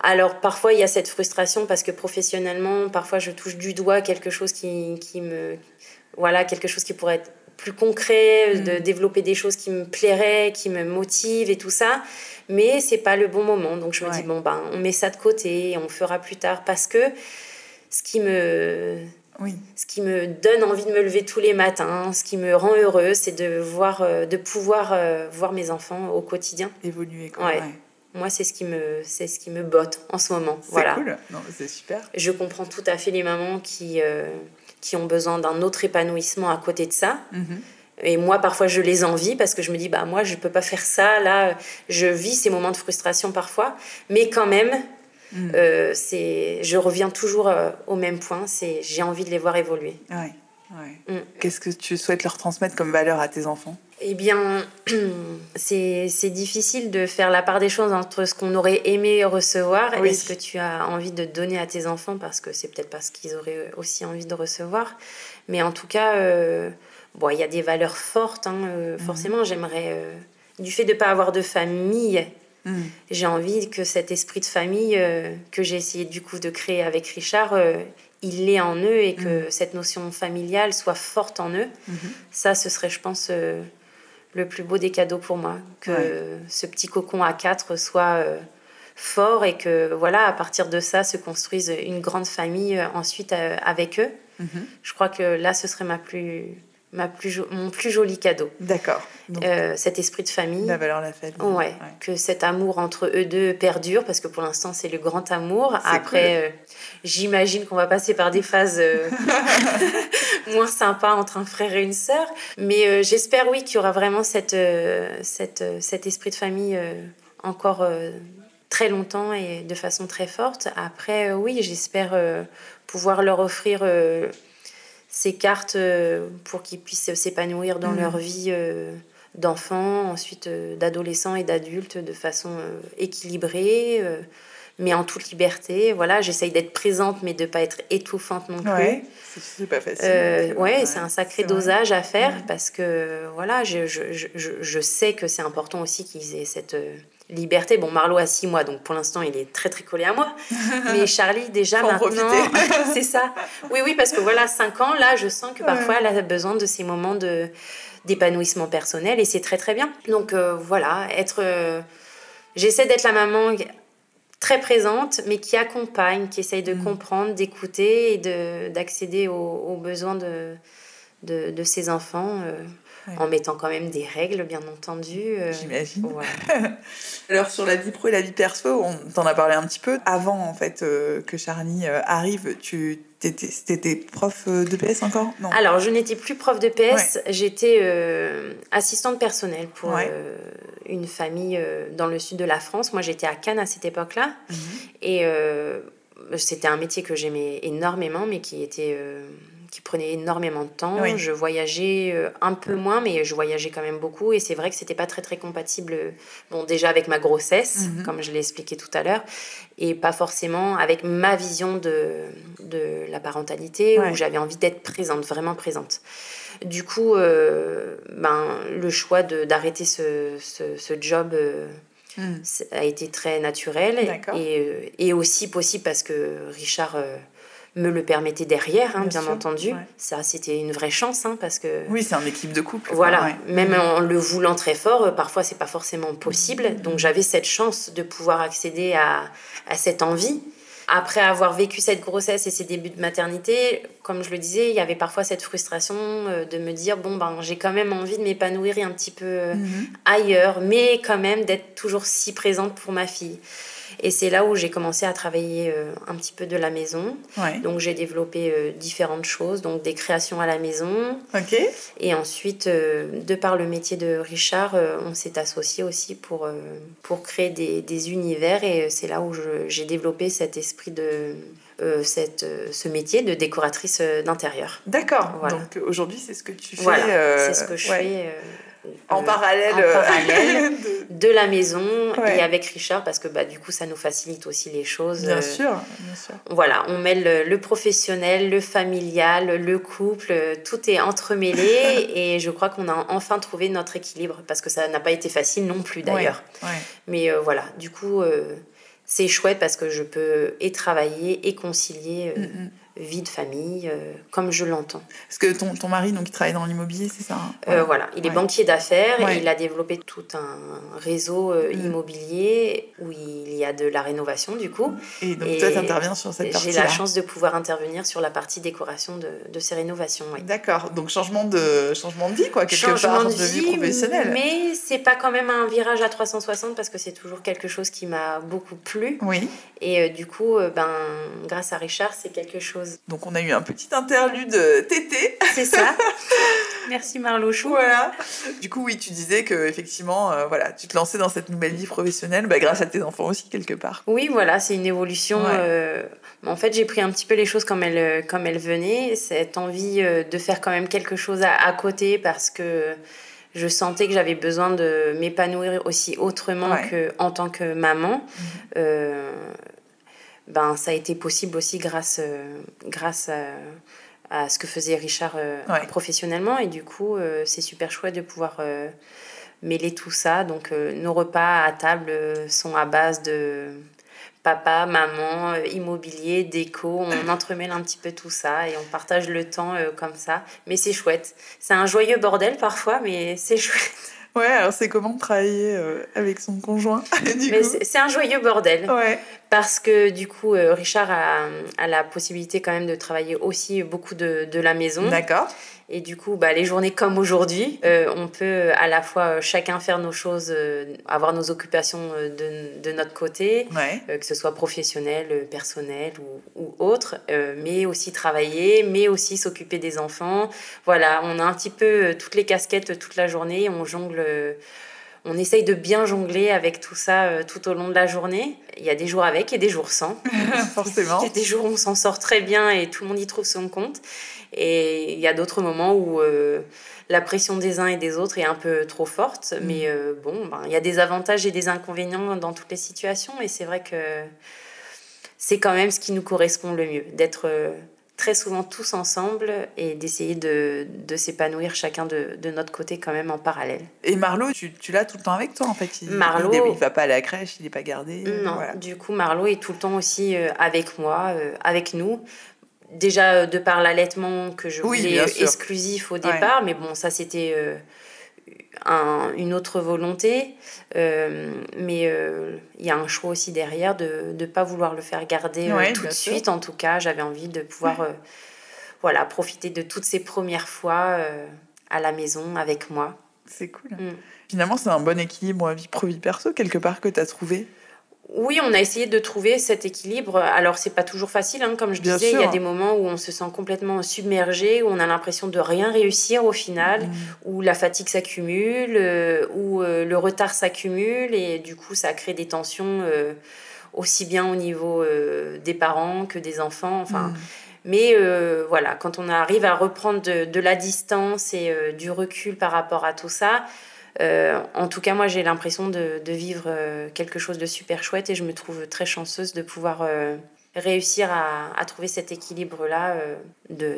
Speaker 2: Alors parfois il y a cette frustration parce que professionnellement, parfois je touche du doigt quelque chose qui, qui me... Voilà, quelque chose qui pourrait être plus concret, euh, de mm. développer des choses qui me plairaient, qui me motivent et tout ça. Mais c'est pas le bon moment. Donc je me dis, bon, ben, on met ça de côté, on fera plus tard. Parce que ce qui me. Oui. Ce qui me donne envie de me lever tous les matins, ce qui me rend heureuse, c'est de voir, euh, de pouvoir euh, voir mes enfants au quotidien.
Speaker 1: Évoluer.
Speaker 2: Quoi. Ouais. Moi, c'est ce qui me, c'est ce qui me botte en ce moment.
Speaker 1: C'est
Speaker 2: voilà.
Speaker 1: cool. Non, c'est super.
Speaker 2: Je comprends tout à fait les mamans qui, qui ont besoin d'un autre épanouissement à côté de ça. Mhm. Et moi, parfois, je les envie parce que je me dis, bah, moi, je ne peux pas faire ça. Là, je vis ces moments de frustration parfois. Mais quand même, mhm. euh, c'est, je reviens toujours euh, au même point. C'est, j'ai envie de les voir évoluer.
Speaker 1: Ouais. Ouais. Mm. Qu'est-ce que tu souhaites leur transmettre comme valeur à tes enfants?
Speaker 2: Eh bien, c'est difficile de faire la part des choses entre ce qu'on aurait aimé recevoir et ce que tu as envie de donner à tes enfants, parce que c'est peut-être pas ce qu'ils auraient aussi envie de recevoir. Mais en tout cas, euh, bon, il y a des valeurs fortes. Hein, euh, mm. Forcément, j'aimerais, euh, du fait de ne pas avoir de famille, mm. j'ai envie que cet esprit de famille que j'ai essayé du coup de créer avec Richard il l'est en eux et que mm. cette notion familiale soit forte en eux. Mm-hmm. Ça, ce serait, je pense, euh, le plus beau des cadeaux pour moi. Que ce petit cocon à quatre soit euh, fort et que, voilà, à partir de ça, se construise une grande famille euh, ensuite avec eux. Mm-hmm. Je crois que là, ce serait ma plus ma plus mon plus joli cadeau.
Speaker 1: D'accord.
Speaker 2: Cet esprit de famille.
Speaker 1: La valeur la famille.
Speaker 2: Ouais, Que cet amour entre eux deux perdure, parce que pour l'instant, c'est le grand amour. Après, j'imagine qu'on va passer par des phases euh, moins sympas entre un frère et une sœur. Mais j'espère, oui, qu'il y aura vraiment cette, cette, cet esprit de famille encore très longtemps et de façon très forte. Après, oui, j'espère pouvoir leur offrir ces cartes euh, pour qu'ils puissent s'épanouir dans mm. leur vie euh, d'enfants, ensuite euh, d'adolescents et d'adultes de façon équilibrée, mais en toute liberté. Voilà, j'essaye d'être présente, mais de ne pas être étouffante non
Speaker 1: plus. c'est pas facile.
Speaker 2: ouais, c'est un sacré dosage à faire parce que voilà, je, je, je, je sais que c'est important aussi qu'ils aient cette liberté. Bon, Marlo a six mois, donc pour l'instant, il est très très collé à moi. Mais Charlie, déjà maintenant, c'est ça. Oui, oui, parce que voilà, cinq ans, là, je sens que parfois, elle a besoin de ces moments de d'épanouissement personnel et c'est très très bien. Donc euh, voilà, être. Euh, j'essaie d'être la maman très présente, mais qui accompagne, qui essaye de mm. comprendre, d'écouter et de, d'accéder aux, besoins de, de, enfants. Euh, en mettant quand même des règles, bien entendu.
Speaker 1: Euh, J'imagine. Alors sur la vie pro et la vie perso, on t'en a parlé un petit peu. Avant en fait euh, que Charlie euh, arrive, tu étais prof de PS encore?
Speaker 2: Non. Alors je n'étais plus prof de PS, j'étais assistante personnelle pour une famille dans le sud de la France. Moi j'étais à Cannes à cette époque-là. Mhm. Et c'était un métier que j'aimais énormément, mais qui était qui prenait énormément de temps. Je voyageais euh, un peu moins, mais je voyageais quand même beaucoup. Et c'est vrai que c'était pas très très compatible, bon, déjà avec ma grossesse, mhm. comme je l'ai expliqué tout à l'heure, et pas forcément avec ma vision de, de la parentalité, où j'avais envie d'être présente, vraiment présente. Du coup, euh, ben, le choix d'arrêter ce, ce, ce, job. Hmm. a été très naturel et, et, aussi possible parce que Richard me le permettait derrière, hein, bien, entendu. Ça, c'était une vraie chance, hein, parce que...
Speaker 1: Oui, c'est un équipe de couple.
Speaker 2: Voilà, même en le voulant très fort, euh, parfois, c'est pas forcément possible. Donc, j'avais cette chance de pouvoir accéder à, à cette envie. Après avoir vécu cette grossesse et ces débuts de maternité, comme je le disais, il y avait parfois cette frustration euh, de me dire bon ben j'ai quand même envie de m'épanouir un petit peu euh, mhm. ailleurs, mais quand même d'être toujours si présente pour ma fille. Et c'est là où j'ai commencé à travailler euh, un petit peu de la maison. Donc j'ai développé euh, différentes choses, donc des créations à la maison. Et ensuite, euh, de par le métier de Richard, on s'est associé aussi pour, pour créer des, des univers. Et c'est là où j'ai développé cet esprit de... cette, ce métier de décoratrice d'intérieur.
Speaker 1: D'accord. Donc aujourd'hui, c'est ce que tu fais.
Speaker 2: Voilà, c'est ce que je fais
Speaker 1: en parallèle,
Speaker 2: euh, de... la maison et avec Richard parce que bah, du coup ça nous facilite aussi les choses.
Speaker 1: Bien, euh, sûr, bien sûr.
Speaker 2: Voilà, on mêle le, professionnel, le familial, le couple, tout est entremêlé et je crois qu'on a enfin trouvé notre équilibre parce que ça n'a pas été facile non plus d'ailleurs. Mais euh, voilà, du coup c'est chouette parce que je peux et travailler et concilier. Mm, mm vie de famille, euh, comme je l'entends.
Speaker 1: Parce que ton, ton mari, donc, il travaille dans l'immobilier, c'est ça
Speaker 2: hein euh, Voilà, il est banquier d'affaires et il a développé tout un réseau euh, mm. immobilier où il y a de la rénovation, du coup.
Speaker 1: Et donc, toi, tu interviens sur cette partie
Speaker 2: J'ai la chance de pouvoir intervenir sur la partie décoration de, de ces rénovations.
Speaker 1: D'accord, donc changement de, changement de vie, quoi, quelque changement de, vie, professionnelle.
Speaker 2: Mais c'est pas quand même un virage à 360 parce que c'est toujours quelque chose qui m'a beaucoup plu.
Speaker 1: Oui.
Speaker 2: Et du coup, ben, grâce à Richard, c'est quelque chose
Speaker 1: donc on a eu un petit interlude euh, tété.
Speaker 2: C'est ça. Merci Marlo Chou.
Speaker 1: Voilà. Du coup, oui, tu disais que effectivement, euh, voilà, tu te lançais dans cette nouvelle vie professionnelle bah, grâce à tes enfants aussi quelque part.
Speaker 2: Oui, voilà, c'est une évolution. Euh, en fait, j'ai pris un petit peu les choses comme elles, comme elles venaient. Cette envie de faire quand même quelque chose à, côté parce que je sentais que j'avais besoin de m'épanouir aussi autrement que en tant que maman. Mhm ben, ça a été possible aussi grâce, euh, grâce à, ce que faisait Richard euh, professionnellement. Et du coup, euh, c'est super chouette de pouvoir mêler tout ça. Donc, nos repas à table sont à base de papa, maman, immobilier, déco. On entremêle un petit peu tout ça et on partage le temps comme ça. Mais c'est chouette. C'est un joyeux bordel parfois, mais c'est chouette.
Speaker 1: Ouais, alors c'est comment travailler euh, avec son conjoint
Speaker 2: C'est un joyeux bordel.
Speaker 1: Ouais.
Speaker 2: Parce que du coup, euh, Richard a, a, la possibilité quand même de travailler aussi beaucoup de, de la maison.
Speaker 1: D'accord.
Speaker 2: Et du coup, bah, les journées comme aujourd'hui, euh, on peut à la fois chacun faire nos choses, avoir nos occupations de, de notre côté, que ce soit professionnel, personnel ou, ou autre, mais aussi travailler, mais aussi s'occuper des enfants. Voilà, on a un petit peu toutes les casquettes toute la journée, on jongle on essaye de bien jongler avec tout ça euh, tout au long de la journée. Il y a des jours avec et des jours sans.
Speaker 1: Forcément.
Speaker 2: Il y a des jours où on s'en sort très bien et tout le monde y trouve son compte. Et il y a d'autres moments où euh, la pression des uns et des autres est un peu trop forte. Mm. Mais euh, bon, ben, il y a des avantages et des inconvénients dans toutes les situations. Et c'est vrai que c'est quand même ce qui nous correspond le mieux, d'être très souvent tous ensemble et d'essayer de, de s'épanouir chacun de, de, notre côté quand même en parallèle.
Speaker 1: Et Marlot, tu, tu l'as tout le temps avec toi en fait il,
Speaker 2: Marlot,
Speaker 1: il, ne va pas à la crèche, il n'est pas gardé.
Speaker 2: Non, du coup Marlot est tout le temps aussi euh, avec moi, euh, avec nous. Déjà euh, de par l'allaitement que je voulais exclusif au départ, mais bon ça c'était une autre volonté, euh, mais euh, il y a un choix aussi derrière de ne pas vouloir le faire garder euh, tout de suite. En tout cas, j'avais envie de pouvoir voilà, profiter de toutes ces premières fois à la maison avec moi.
Speaker 1: C'est cool. Mm. Finalement, c'est un bon équilibre vie pro-vie perso, quelque part, que tu as trouvé
Speaker 2: oui, on a essayé de trouver cet équilibre. Alors, c'est pas toujours facile, hein, comme je disais. Il y a des moments où on se sent complètement submergé, où on a l'impression de rien réussir au final, mm. où la fatigue s'accumule, euh, où euh, le retard s'accumule, et du coup, ça crée des tensions euh, aussi bien au niveau des parents que des enfants. Enfin, mm. Mais voilà, quand on arrive à reprendre de, la distance et du recul par rapport à tout ça, en tout cas, moi, j'ai l'impression de, vivre quelque chose de super chouette et je me trouve très chanceuse de pouvoir réussir à, trouver cet équilibre-là euh,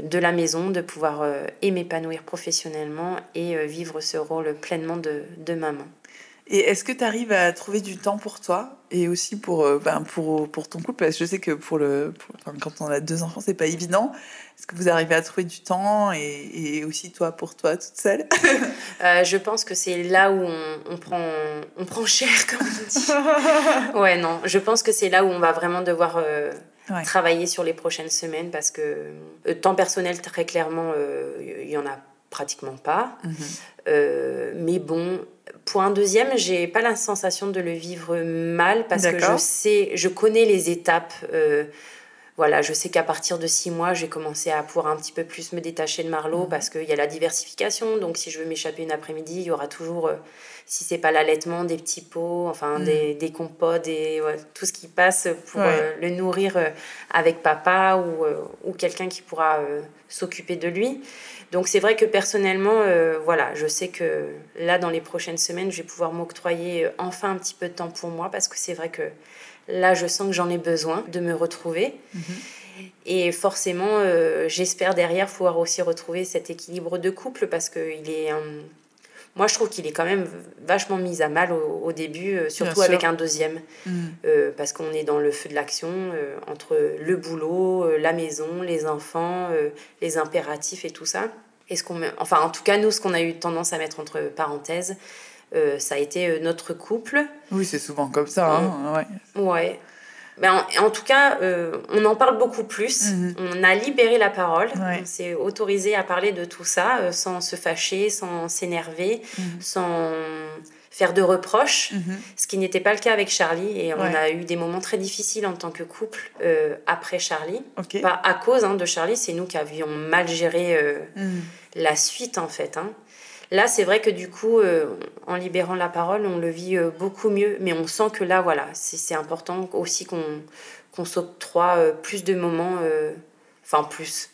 Speaker 2: de, la maison, de pouvoir euh, m'épanouir professionnellement et euh, vivre ce rôle pleinement de maman.
Speaker 1: Et est-ce que tu arrives à trouver du temps pour toi et aussi pour, ben, pour, pour ton couple? Parce que je sais que pour le, quand on a deux enfants, c'est pas évident. Est-ce que vous arrivez à trouver du temps et, et aussi toi pour toi toute seule?
Speaker 2: Je pense que c'est là où on, on, prend, on prend cher, comme on dit. ouais, non, je pense que c'est là où on va vraiment devoir travailler sur les prochaines semaines parce que euh, temps personnel, très clairement, euh, il y en a pratiquement pas. Mhm. Euh, mais bon, pour un deuxième, j'ai pas la sensation de le vivre mal parce que je sais, je connais les étapes. voilà, je sais qu'à partir de six mois, j'ai commencé à pouvoir un petit peu plus me détacher de Marlowe mhm. parce qu'il y a la diversification. Donc, si je veux m'échapper une après-midi, il y aura toujours si c'est pas l'allaitement, des petits pots, enfin mm. des, des compotes, des, tout ce qui passe pour euh, le nourrir euh, avec papa ou, euh, ou quelqu'un qui pourra s'occuper de lui. Donc c'est vrai que personnellement, voilà, je sais que là, dans les prochaines semaines, je vais pouvoir m'octroyer enfin un petit peu de temps pour moi parce que c'est vrai que là, je sens que j'en ai besoin de me retrouver. Mm-hmm. Et forcément, j'espère derrière pouvoir aussi retrouver cet équilibre de couple parce qu'il est moi je trouve qu'il est quand même vachement mis à mal au, début, euh, surtout avec un deuxième, mm. euh, parce qu'on est dans le feu de l'action euh, entre le boulot, la maison, les enfants, les impératifs et tout ça. Et ce qu'on, enfin en tout cas nous, ce qu'on a eu tendance à mettre entre parenthèses, ça a été notre couple.
Speaker 1: Oui, c'est souvent comme ça. Hein,
Speaker 2: ouais. ouais. Ben, en, tout cas, euh, on en parle beaucoup plus. Mhm. On a libéré la parole. On s'est autorisé à parler de tout ça euh, sans se fâcher, sans s'énerver, mhm. sans faire de reproches, mhm. ce qui n'était pas le cas avec Charlie. Et on a eu des moments très difficiles en tant que couple euh, après Charlie. Pas à cause hein, de Charlie, c'est nous qui avions mal géré la suite en fait. Hein. Là, c'est vrai que du coup, euh, en libérant la parole, on le vit euh, beaucoup mieux. Mais on sent que là, voilà, c'est important aussi qu'on qu'on s'octroie euh, plus de moments, enfin plus,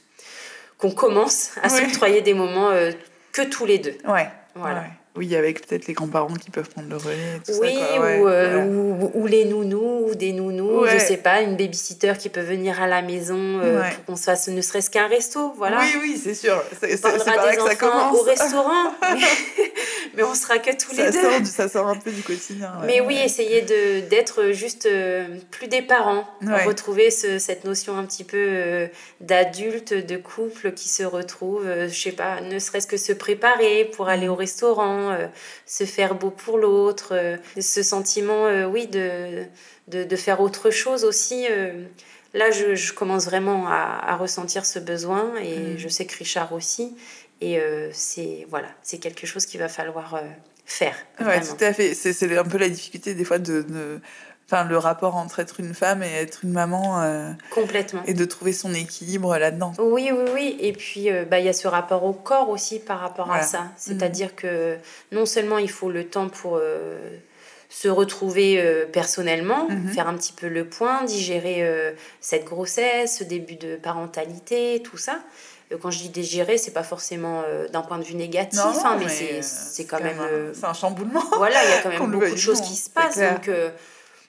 Speaker 2: qu'on commence à s'octroyer des moments que tous les deux.
Speaker 1: Ouais. Voilà. Oui, avec peut-être les grands-parents qui peuvent prendre le relais.
Speaker 2: Tout oui, ça, ou, euh, ou, ou, les nounous, ou des nounous, je sais pas, une babysitter qui peut venir à la maison euh, pour qu'on se fasse ne serait-ce qu'un resto, voilà.
Speaker 1: Oui, oui, c'est sûr. C'est
Speaker 2: que ça commence. au restaurant, mais, on sera que tous les deux.
Speaker 1: ça sort un peu du quotidien.
Speaker 2: Mais oui, essayer d'être juste euh, plus des parents, retrouver ce, cette notion un petit peu d'adulte, de couple qui se retrouve, je sais pas, ne serait-ce que se préparer pour aller mm. au restaurant euh, se faire beau pour l'autre, euh, ce sentiment, euh, oui, de, de, faire autre chose aussi. là, je, commence vraiment à, ressentir ce besoin et mm. je sais que Richard aussi. Et c'est voilà, c'est quelque chose qu'il va falloir faire.
Speaker 1: Oui, tout à fait. C'est un peu la difficulté des fois de, enfin le rapport entre être une femme et être une maman euh,
Speaker 2: complètement
Speaker 1: et de trouver son équilibre là-dedans
Speaker 2: oui oui oui et puis euh, bah il y a ce rapport au corps aussi par rapport à ça c'est-à-dire mhm. que non seulement il faut le temps pour euh, se retrouver personnellement mhm. faire un petit peu le point digérer cette grossesse ce début de parentalité tout ça quand je dis digérer, c'est pas forcément d'un point de vue négatif, hein, mais, c'est quand même.
Speaker 1: c'est un chamboulement.
Speaker 2: Voilà, il y a quand même beaucoup de choses qui se passent. Donc,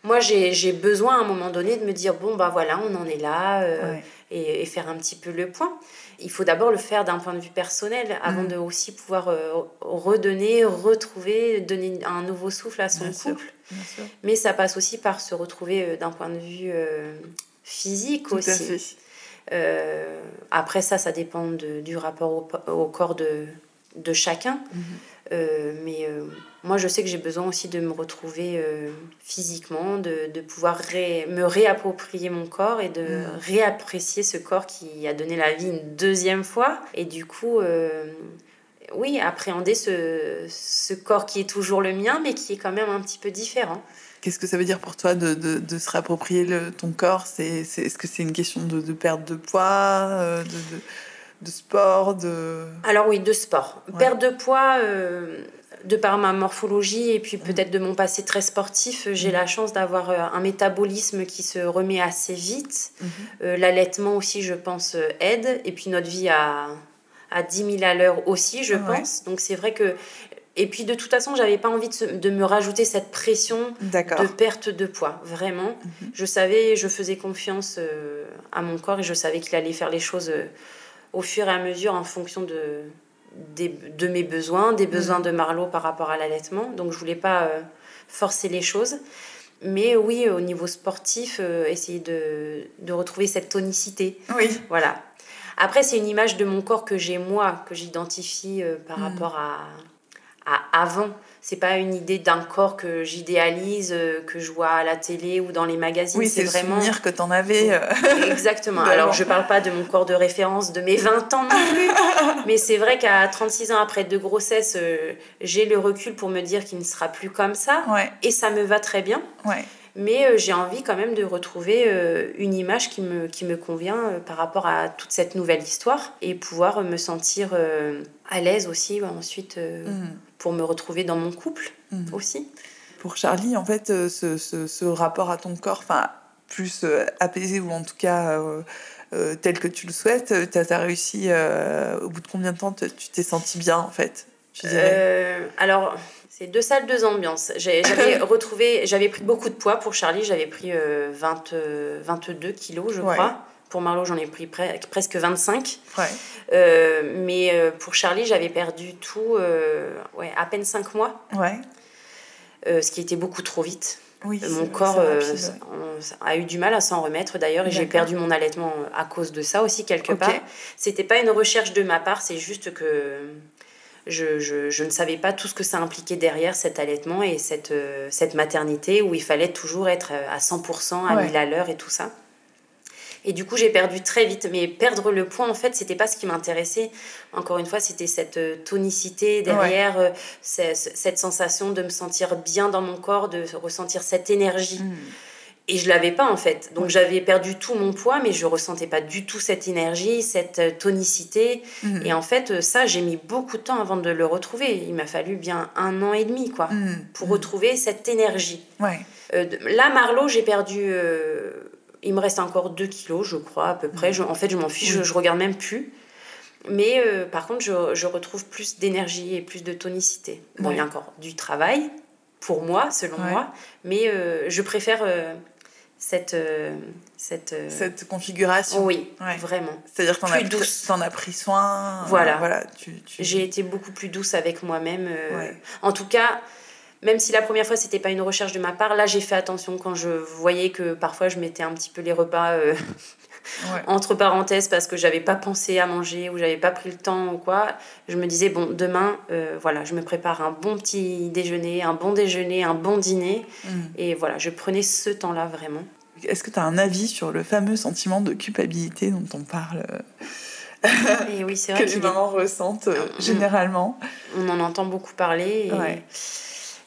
Speaker 2: moi, j'ai besoin à un moment donné de me dire, bon, bah voilà, on en est là, euh, et, faire un petit peu le point. Il faut d'abord le faire d'un point de vue personnel, avant mm. de aussi pouvoir euh, redonner, retrouver, donner un nouveau souffle à son couple. Mais ça passe aussi par se retrouver euh, d'un point de vue physique aussi. Après ça, ça dépend du rapport au, corps de, de chacun. Mm-hmm. mais moi, je sais que j'ai besoin aussi de me retrouver euh, physiquement, de, de pouvoir me réapproprier mon corps et de mm. réapprécier ce corps qui a donné la vie une deuxième fois. Et du coup, euh, oui, appréhender ce, ce, corps qui est toujours le mien, mais qui est quand même un petit peu différent.
Speaker 1: Qu'est-ce que ça veut dire pour toi de, de, de se réapproprier le, ton corps? C'est, Est-ce que c'est une question de, de perte de poids euh, de, de, sport de...
Speaker 2: Alors oui, de sport. Perte de poids de par ma morphologie et puis peut-être de mon passé très sportif, j'ai la chance d'avoir un métabolisme qui se remet assez vite. L'allaitement aussi, je pense, aide. Et puis notre vie à, à 10 000 à l'heure aussi, je pense. Donc c'est vrai que et puis de toute façon, j'avais pas envie de, me rajouter cette pression de perte de poids. Vraiment, mhm. je savais, je faisais confiance euh, à mon corps et je savais qu'il allait faire les choses euh, au fur et à mesure en fonction de, de mes besoins, des besoins mhm. de Marlowe par rapport à l'allaitement. Donc je voulais pas euh, forcer les choses. Mais oui, au niveau sportif, essayer de, de, retrouver cette tonicité.
Speaker 1: Oui.
Speaker 2: Voilà. Après, c'est une image de mon corps que j'ai moi, que j'identifie par mhm. rapport à à avant. C'est pas une idée d'un corps que j'idéalise, euh, que je vois à la télé ou dans les magazines.
Speaker 1: Oui, c'est vraiment. souvenir que tu en avais. Euh,
Speaker 2: Exactement. Alors, je parle pas de mon corps de référence de mes 20 ans non plus. mais c'est vrai qu'à 36 ans après deux grossesses, euh, j'ai le recul pour me dire qu'il ne sera plus comme ça. Et ça me va très bien.
Speaker 1: Ouais
Speaker 2: mais euh, j'ai envie quand même de retrouver une image qui me, qui me convient par rapport à toute cette nouvelle histoire et pouvoir me sentir à l'aise aussi ensuite mm. Pour me retrouver dans mon couple mm. aussi.
Speaker 1: Pour Charlie, en fait, ce, ce, ce rapport à ton corps, enfin, plus apaisé ou en tout cas tel que tu le souhaites, tu as, réussi, au bout de combien de temps tu t'es senti bien en fait
Speaker 2: alors, c'est deux salles, deux ambiances. J'avais retrouvé, j'avais pris beaucoup de poids pour Charlie, j'avais pris 20, euh, 22 euh, kilos, je crois. Pour Marlowe, j'en ai pris presque 25.
Speaker 1: Ouais.
Speaker 2: Euh, mais pour Charlie, j'avais perdu tout, ouais, à peine 5 mois.
Speaker 1: Ouais.
Speaker 2: ce qui était beaucoup trop vite.
Speaker 1: Oui,
Speaker 2: mon corps a eu du mal à s'en remettre d'ailleurs et j'ai perdu mon allaitement à cause de ça aussi quelque part. C'était pas une recherche de ma part, c'est juste que je, je, je, ne savais pas tout ce que ça impliquait derrière cet allaitement et cette, euh, cette maternité où il fallait toujours être euh, à 100%, à 1000 à l'heure et tout ça. Et du coup, j'ai perdu très vite. Mais perdre le poids, en fait, c'était pas ce qui m'intéressait. Encore une fois, c'était cette euh, tonicité derrière, cette sensation de me sentir bien dans mon corps, de ressentir cette énergie. Hmm. Et je l'avais pas en fait. Donc j'avais perdu tout mon poids, mais je ressentais pas du tout cette énergie, cette euh, tonicité. Mm. Et en fait, euh, ça, j'ai mis beaucoup de temps avant de le retrouver. Il m'a fallu bien un an et demi, quoi, mm. pour retrouver cette énergie.
Speaker 1: Ouais.
Speaker 2: Euh, là, Marlowe, j'ai perdu. Il me reste encore 2 kilos, je crois, à peu près. en fait, je m'en fiche, je, je, regarde même plus. Mais par contre, je, je retrouve plus d'énergie et plus de tonicité. Bon, il y a encore du travail, pour moi, selon moi, mais je préfère cette, euh, cette, euh,
Speaker 1: cette configuration.
Speaker 2: Oui, vraiment.
Speaker 1: C'est-à-dire que tu en, as pris soin.
Speaker 2: Euh, voilà.
Speaker 1: voilà
Speaker 2: J'ai été beaucoup plus douce avec moi-même. En tout cas, même si la première fois, c'était pas une recherche de ma part, là, j'ai fait attention quand je voyais que parfois, je mettais un petit peu les repas entre parenthèses parce que j'avais pas pensé à manger ou j'avais pas pris le temps ou quoi. Je me disais, bon, demain, euh, voilà, je me prépare un bon petit déjeuner, un bon déjeuner, un bon dîner. Mm. Et voilà, je prenais ce temps-là vraiment.
Speaker 1: Est-ce que tu as un avis sur le fameux sentiment de culpabilité dont on parle
Speaker 2: et oui, c'est vrai
Speaker 1: que les mamans ressentent euh, généralement?
Speaker 2: On en entend beaucoup parler. Et,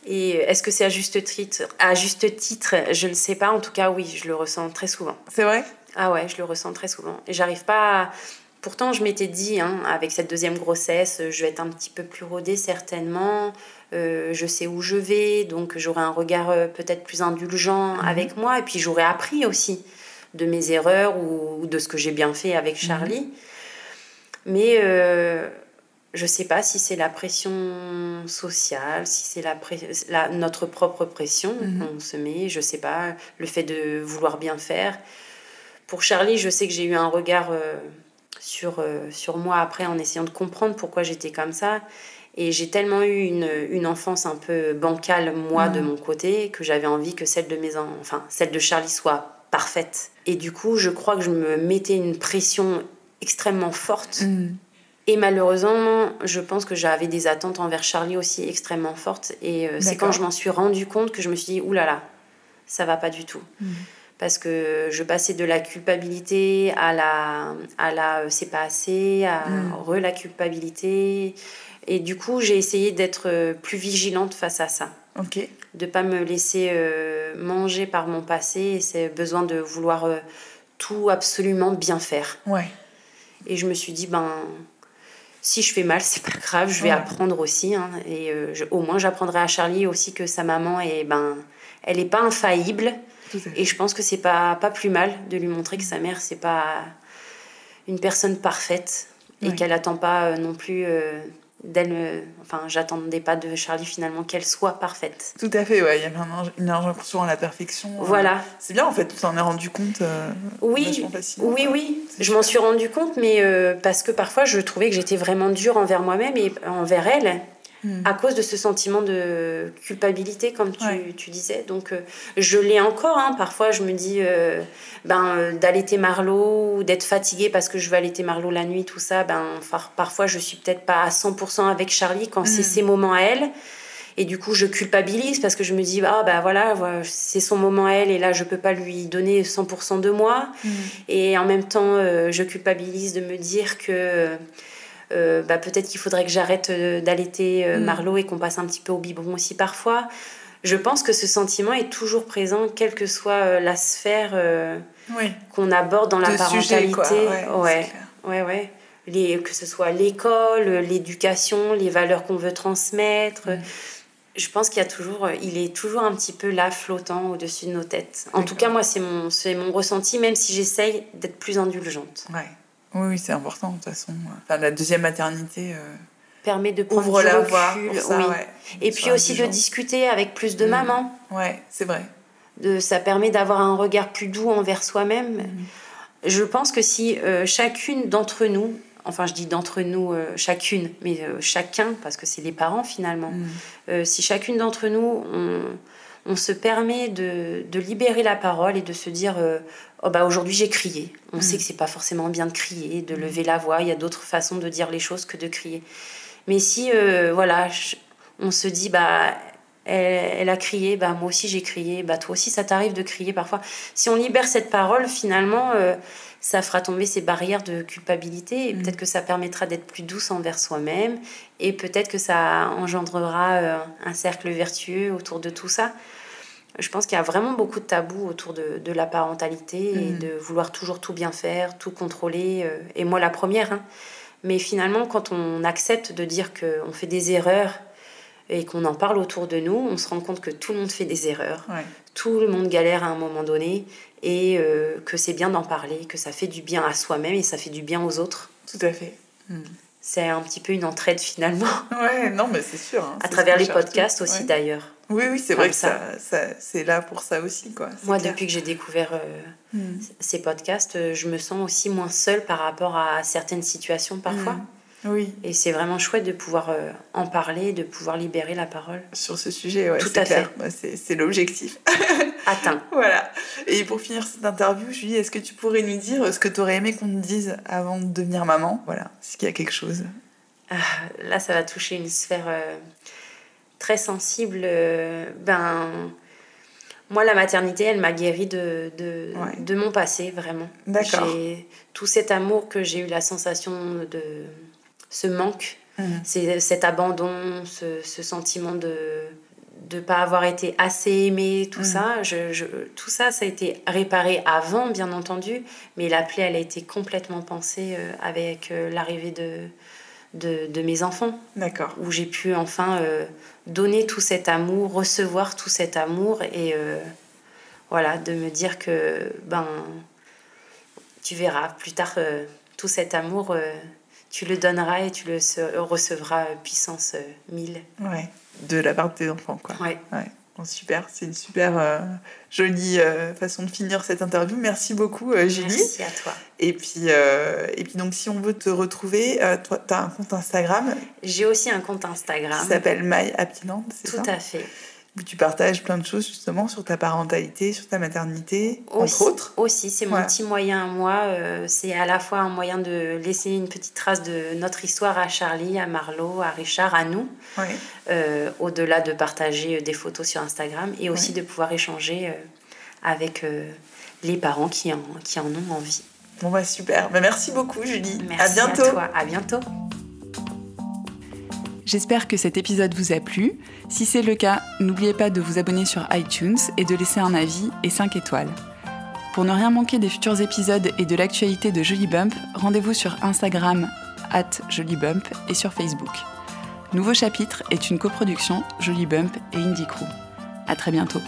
Speaker 2: est-ce que c'est à juste titre À juste titre, je ne sais pas. En tout cas, oui, je le ressens très souvent.
Speaker 1: C'est vrai?
Speaker 2: Ah ouais, je le ressens très souvent. Et j'arrive pas à... Pourtant, je m'étais dit, hein, avec cette deuxième grossesse, je vais être un petit peu plus rodée certainement. Euh, je sais où je vais, donc j'aurai un regard euh, peut-être plus indulgent mhm. avec moi. Et puis j'aurai appris aussi de mes erreurs ou, de ce que j'ai bien fait avec mhm. Charlie. Mais euh, je sais pas si c'est la pression sociale, si c'est la, la, notre propre pression mhm. qu'on se met, je sais pas, le fait de vouloir bien faire. Pour Charlie, je sais que j'ai eu un regard euh, sur, euh, sur moi après en essayant de comprendre pourquoi j'étais comme ça. Et j'ai tellement eu une, une, enfance un peu bancale, moi, de mm. mon côté, que j'avais envie que celle de, mes enfin, celle de Charlie soit parfaite. Et du coup, je crois que je me mettais une pression extrêmement forte. Mm. Et malheureusement, je pense que j'avais des attentes envers Charlie aussi extrêmement fortes. Et euh, c'est quand je m'en suis rendu compte que je me suis dit, oulala, là là, ça va pas du tout. Mm parce que je passais de la culpabilité à la, à la euh, c'est pas assez, à mm. re la culpabilité. Et du coup, j'ai essayé d'être euh, plus vigilante face à ça. De pas me laisser euh, manger par mon passé et c'est besoin de vouloir tout absolument bien faire.
Speaker 1: Ouais.
Speaker 2: Et je me suis dit, ben, si je fais mal, c'est pas grave, je vais apprendre aussi. Hein. et au moins, j'apprendrai à Charlie aussi que sa maman est, ben, elle n'est pas infaillible. Et je pense que c'est pas, pas plus mal de lui montrer que sa mère, c'est pas une personne parfaite et qu'elle n'attend pas non plus d'elle enfin j'attendais pas de Charlie finalement qu'elle soit parfaite.
Speaker 1: Tout à fait ouais il y avait une injonction à la perfection
Speaker 2: euh, voilà.
Speaker 1: c'est bien en fait tu t'en es rendu compte euh,
Speaker 2: oui oui oui je m'en suis rendu compte mais euh, parce que parfois je trouvais que j'étais vraiment dure envers moi-même et envers elle Hmm. à cause de ce sentiment de culpabilité, comme tu, tu disais. Donc, euh, je l'ai encore. Hein. Parfois, je me dis euh, ben, euh, d'allaiter Marlowe ou d'être fatiguée parce que je veux allaiter Marlowe la nuit, tout ça. Ben, parfois, je suis peut-être pas à 100% avec Charlie quand c'est hmm. ses moments à elle. Et du coup, je culpabilise parce que je me dis, ah ben voilà, c'est son moment à elle et là, je peux pas lui donner 100% de moi. Hmm. Et en même temps, je culpabilise de me dire que euh, bah, peut-être qu'il faudrait que j'arrête euh, d'allaiter euh, mm. Marlowe et qu'on passe un petit peu au biberon aussi parfois. Je pense que ce sentiment est toujours présent, quelle que soit la sphère qu'on aborde dans la parentalité. ouais, ouais, ouais, Les, que ce soit l'école, l'éducation, les valeurs qu'on veut transmettre. Mm. Je pense qu'il y a toujours, il est toujours un petit peu là, flottant au-dessus de nos têtes. En tout cas, moi, c'est mon, mon ressenti, même si j'essaye d'être plus indulgente.
Speaker 1: Ouais. Oui, c'est important de toute façon. Enfin, la deuxième maternité. Euh,
Speaker 2: permet de prendre Ouvre du la voie ça, oui. Et puis aussi de discuter avec plus de mm. mamans.
Speaker 1: Ouais, c'est vrai.
Speaker 2: De, ça permet d'avoir un regard plus doux envers soi-même. Mm. Je pense que si euh, chacune d'entre nous, enfin je dis d'entre nous euh, chacune, mais chacun, parce que c'est les parents finalement, mm. si chacune d'entre nous, on, on se permet de, de, libérer la parole et de se dire oh bah aujourd'hui j'ai crié. On mm. sait que c'est pas forcément bien de crier, de mm. lever la voix. Il y a d'autres façons de dire les choses que de crier. Mais si euh, voilà, on se dit bah elle, a crié, bah moi aussi j'ai crié, bah toi aussi ça t'arrive de crier parfois. Si on libère cette parole, finalement, euh, ça fera tomber ces barrières de culpabilité et mm. peut-être que ça permettra d'être plus douce envers soi-même et peut-être que ça engendrera euh, un cercle vertueux autour de tout ça je pense qu'il y a vraiment beaucoup de tabous autour de, de la parentalité et mm. de vouloir toujours tout bien faire, tout contrôler. Euh, et moi, la première. Hein. Mais finalement, quand on accepte de dire qu'on fait des erreurs et qu'on en parle autour de nous, on se rend compte que tout le monde fait des erreurs. Tout le monde galère à un moment donné et euh, que c'est bien d'en parler, que ça fait du bien à soi-même et ça fait du bien aux autres.
Speaker 1: Tout à fait.
Speaker 2: Mm. C'est un petit peu une entraide finalement.
Speaker 1: Ouais, non, mais c'est sûr. Hein,
Speaker 2: à travers les podcasts aussi d'ailleurs.
Speaker 1: Oui, oui, c'est vrai que ça, ça, c'est là pour ça aussi. Quoi.
Speaker 2: Moi, depuis que j'ai découvert euh, hmm. ces podcasts, euh, je me sens aussi moins seule par rapport à certaines situations parfois. Hmm.
Speaker 1: Oui.
Speaker 2: Et c'est vraiment chouette de pouvoir euh, en parler, de pouvoir libérer la parole.
Speaker 1: Sur ce sujet, ouais, Tout à clair. fait. c'est l'objectif.
Speaker 2: Atteint.
Speaker 1: voilà. Et pour finir cette interview, Julie, est-ce que tu pourrais nous dire ce que tu aurais aimé qu'on te dise avant de devenir maman? Voilà, est-ce qu'il y a quelque chose?
Speaker 2: Ah, Là, ça va toucher une sphère très sensible, euh, ben, moi, la maternité, elle m'a guéri de, de, de, mon passé, vraiment.
Speaker 1: D'accord.
Speaker 2: Tout cet amour que j'ai eu la sensation de ce manque, mmh. c'est cet abandon, ce, ce sentiment de de pas avoir été assez aimé, tout mmh. ça. Je, je, tout ça, ça a été réparé avant, bien entendu, mais la plaie, elle a été complètement pensée euh, avec euh, l'arrivée de, de, de, mes enfants.
Speaker 1: D'accord.
Speaker 2: Où j'ai pu enfin donner tout cet amour, recevoir tout cet amour et euh, voilà, de me dire que ben tu verras plus tard euh, tout cet amour, euh, tu le donneras et tu le recevras puissance 1000.
Speaker 1: Ouais, de la part de tes enfants quoi.
Speaker 2: Ouais.
Speaker 1: ouais super, c'est une super euh, jolie euh, façon de finir cette interview. Merci beaucoup, euh, Julie.
Speaker 2: Merci à toi.
Speaker 1: Et puis, et puis donc, si on veut te retrouver, toi, tu as un compte Instagram.
Speaker 2: J'ai aussi un compte Instagram.
Speaker 1: Qui s'appelle My c'est
Speaker 2: ça? Tout à fait
Speaker 1: où tu partages plein de choses justement sur ta parentalité, sur ta maternité,
Speaker 2: entre
Speaker 1: autres.
Speaker 2: Aussi, c'est mon petit moyen à moi. Euh, c'est à la fois un moyen de laisser une petite trace de notre histoire à Charlie, à Marlo, à Richard, à nous, euh, au-delà de partager euh, des photos sur Instagram et aussi de pouvoir échanger avec les parents qui en, qui en ont envie.
Speaker 1: Bon bah super, bah, merci beaucoup Julie.
Speaker 2: Merci
Speaker 1: à bientôt.
Speaker 2: À toi, à bientôt.
Speaker 3: J'espère que cet épisode vous a plu. Si c'est le cas, n'oubliez pas de vous abonner sur iTunes et de laisser un avis et 5 étoiles. Pour ne rien manquer des futurs épisodes et de l'actualité de Jolie Bump, rendez-vous sur Instagram
Speaker 1: at Jolibump et sur Facebook. Nouveau chapitre est une coproduction Jolibump et Indie Crew. À très bientôt.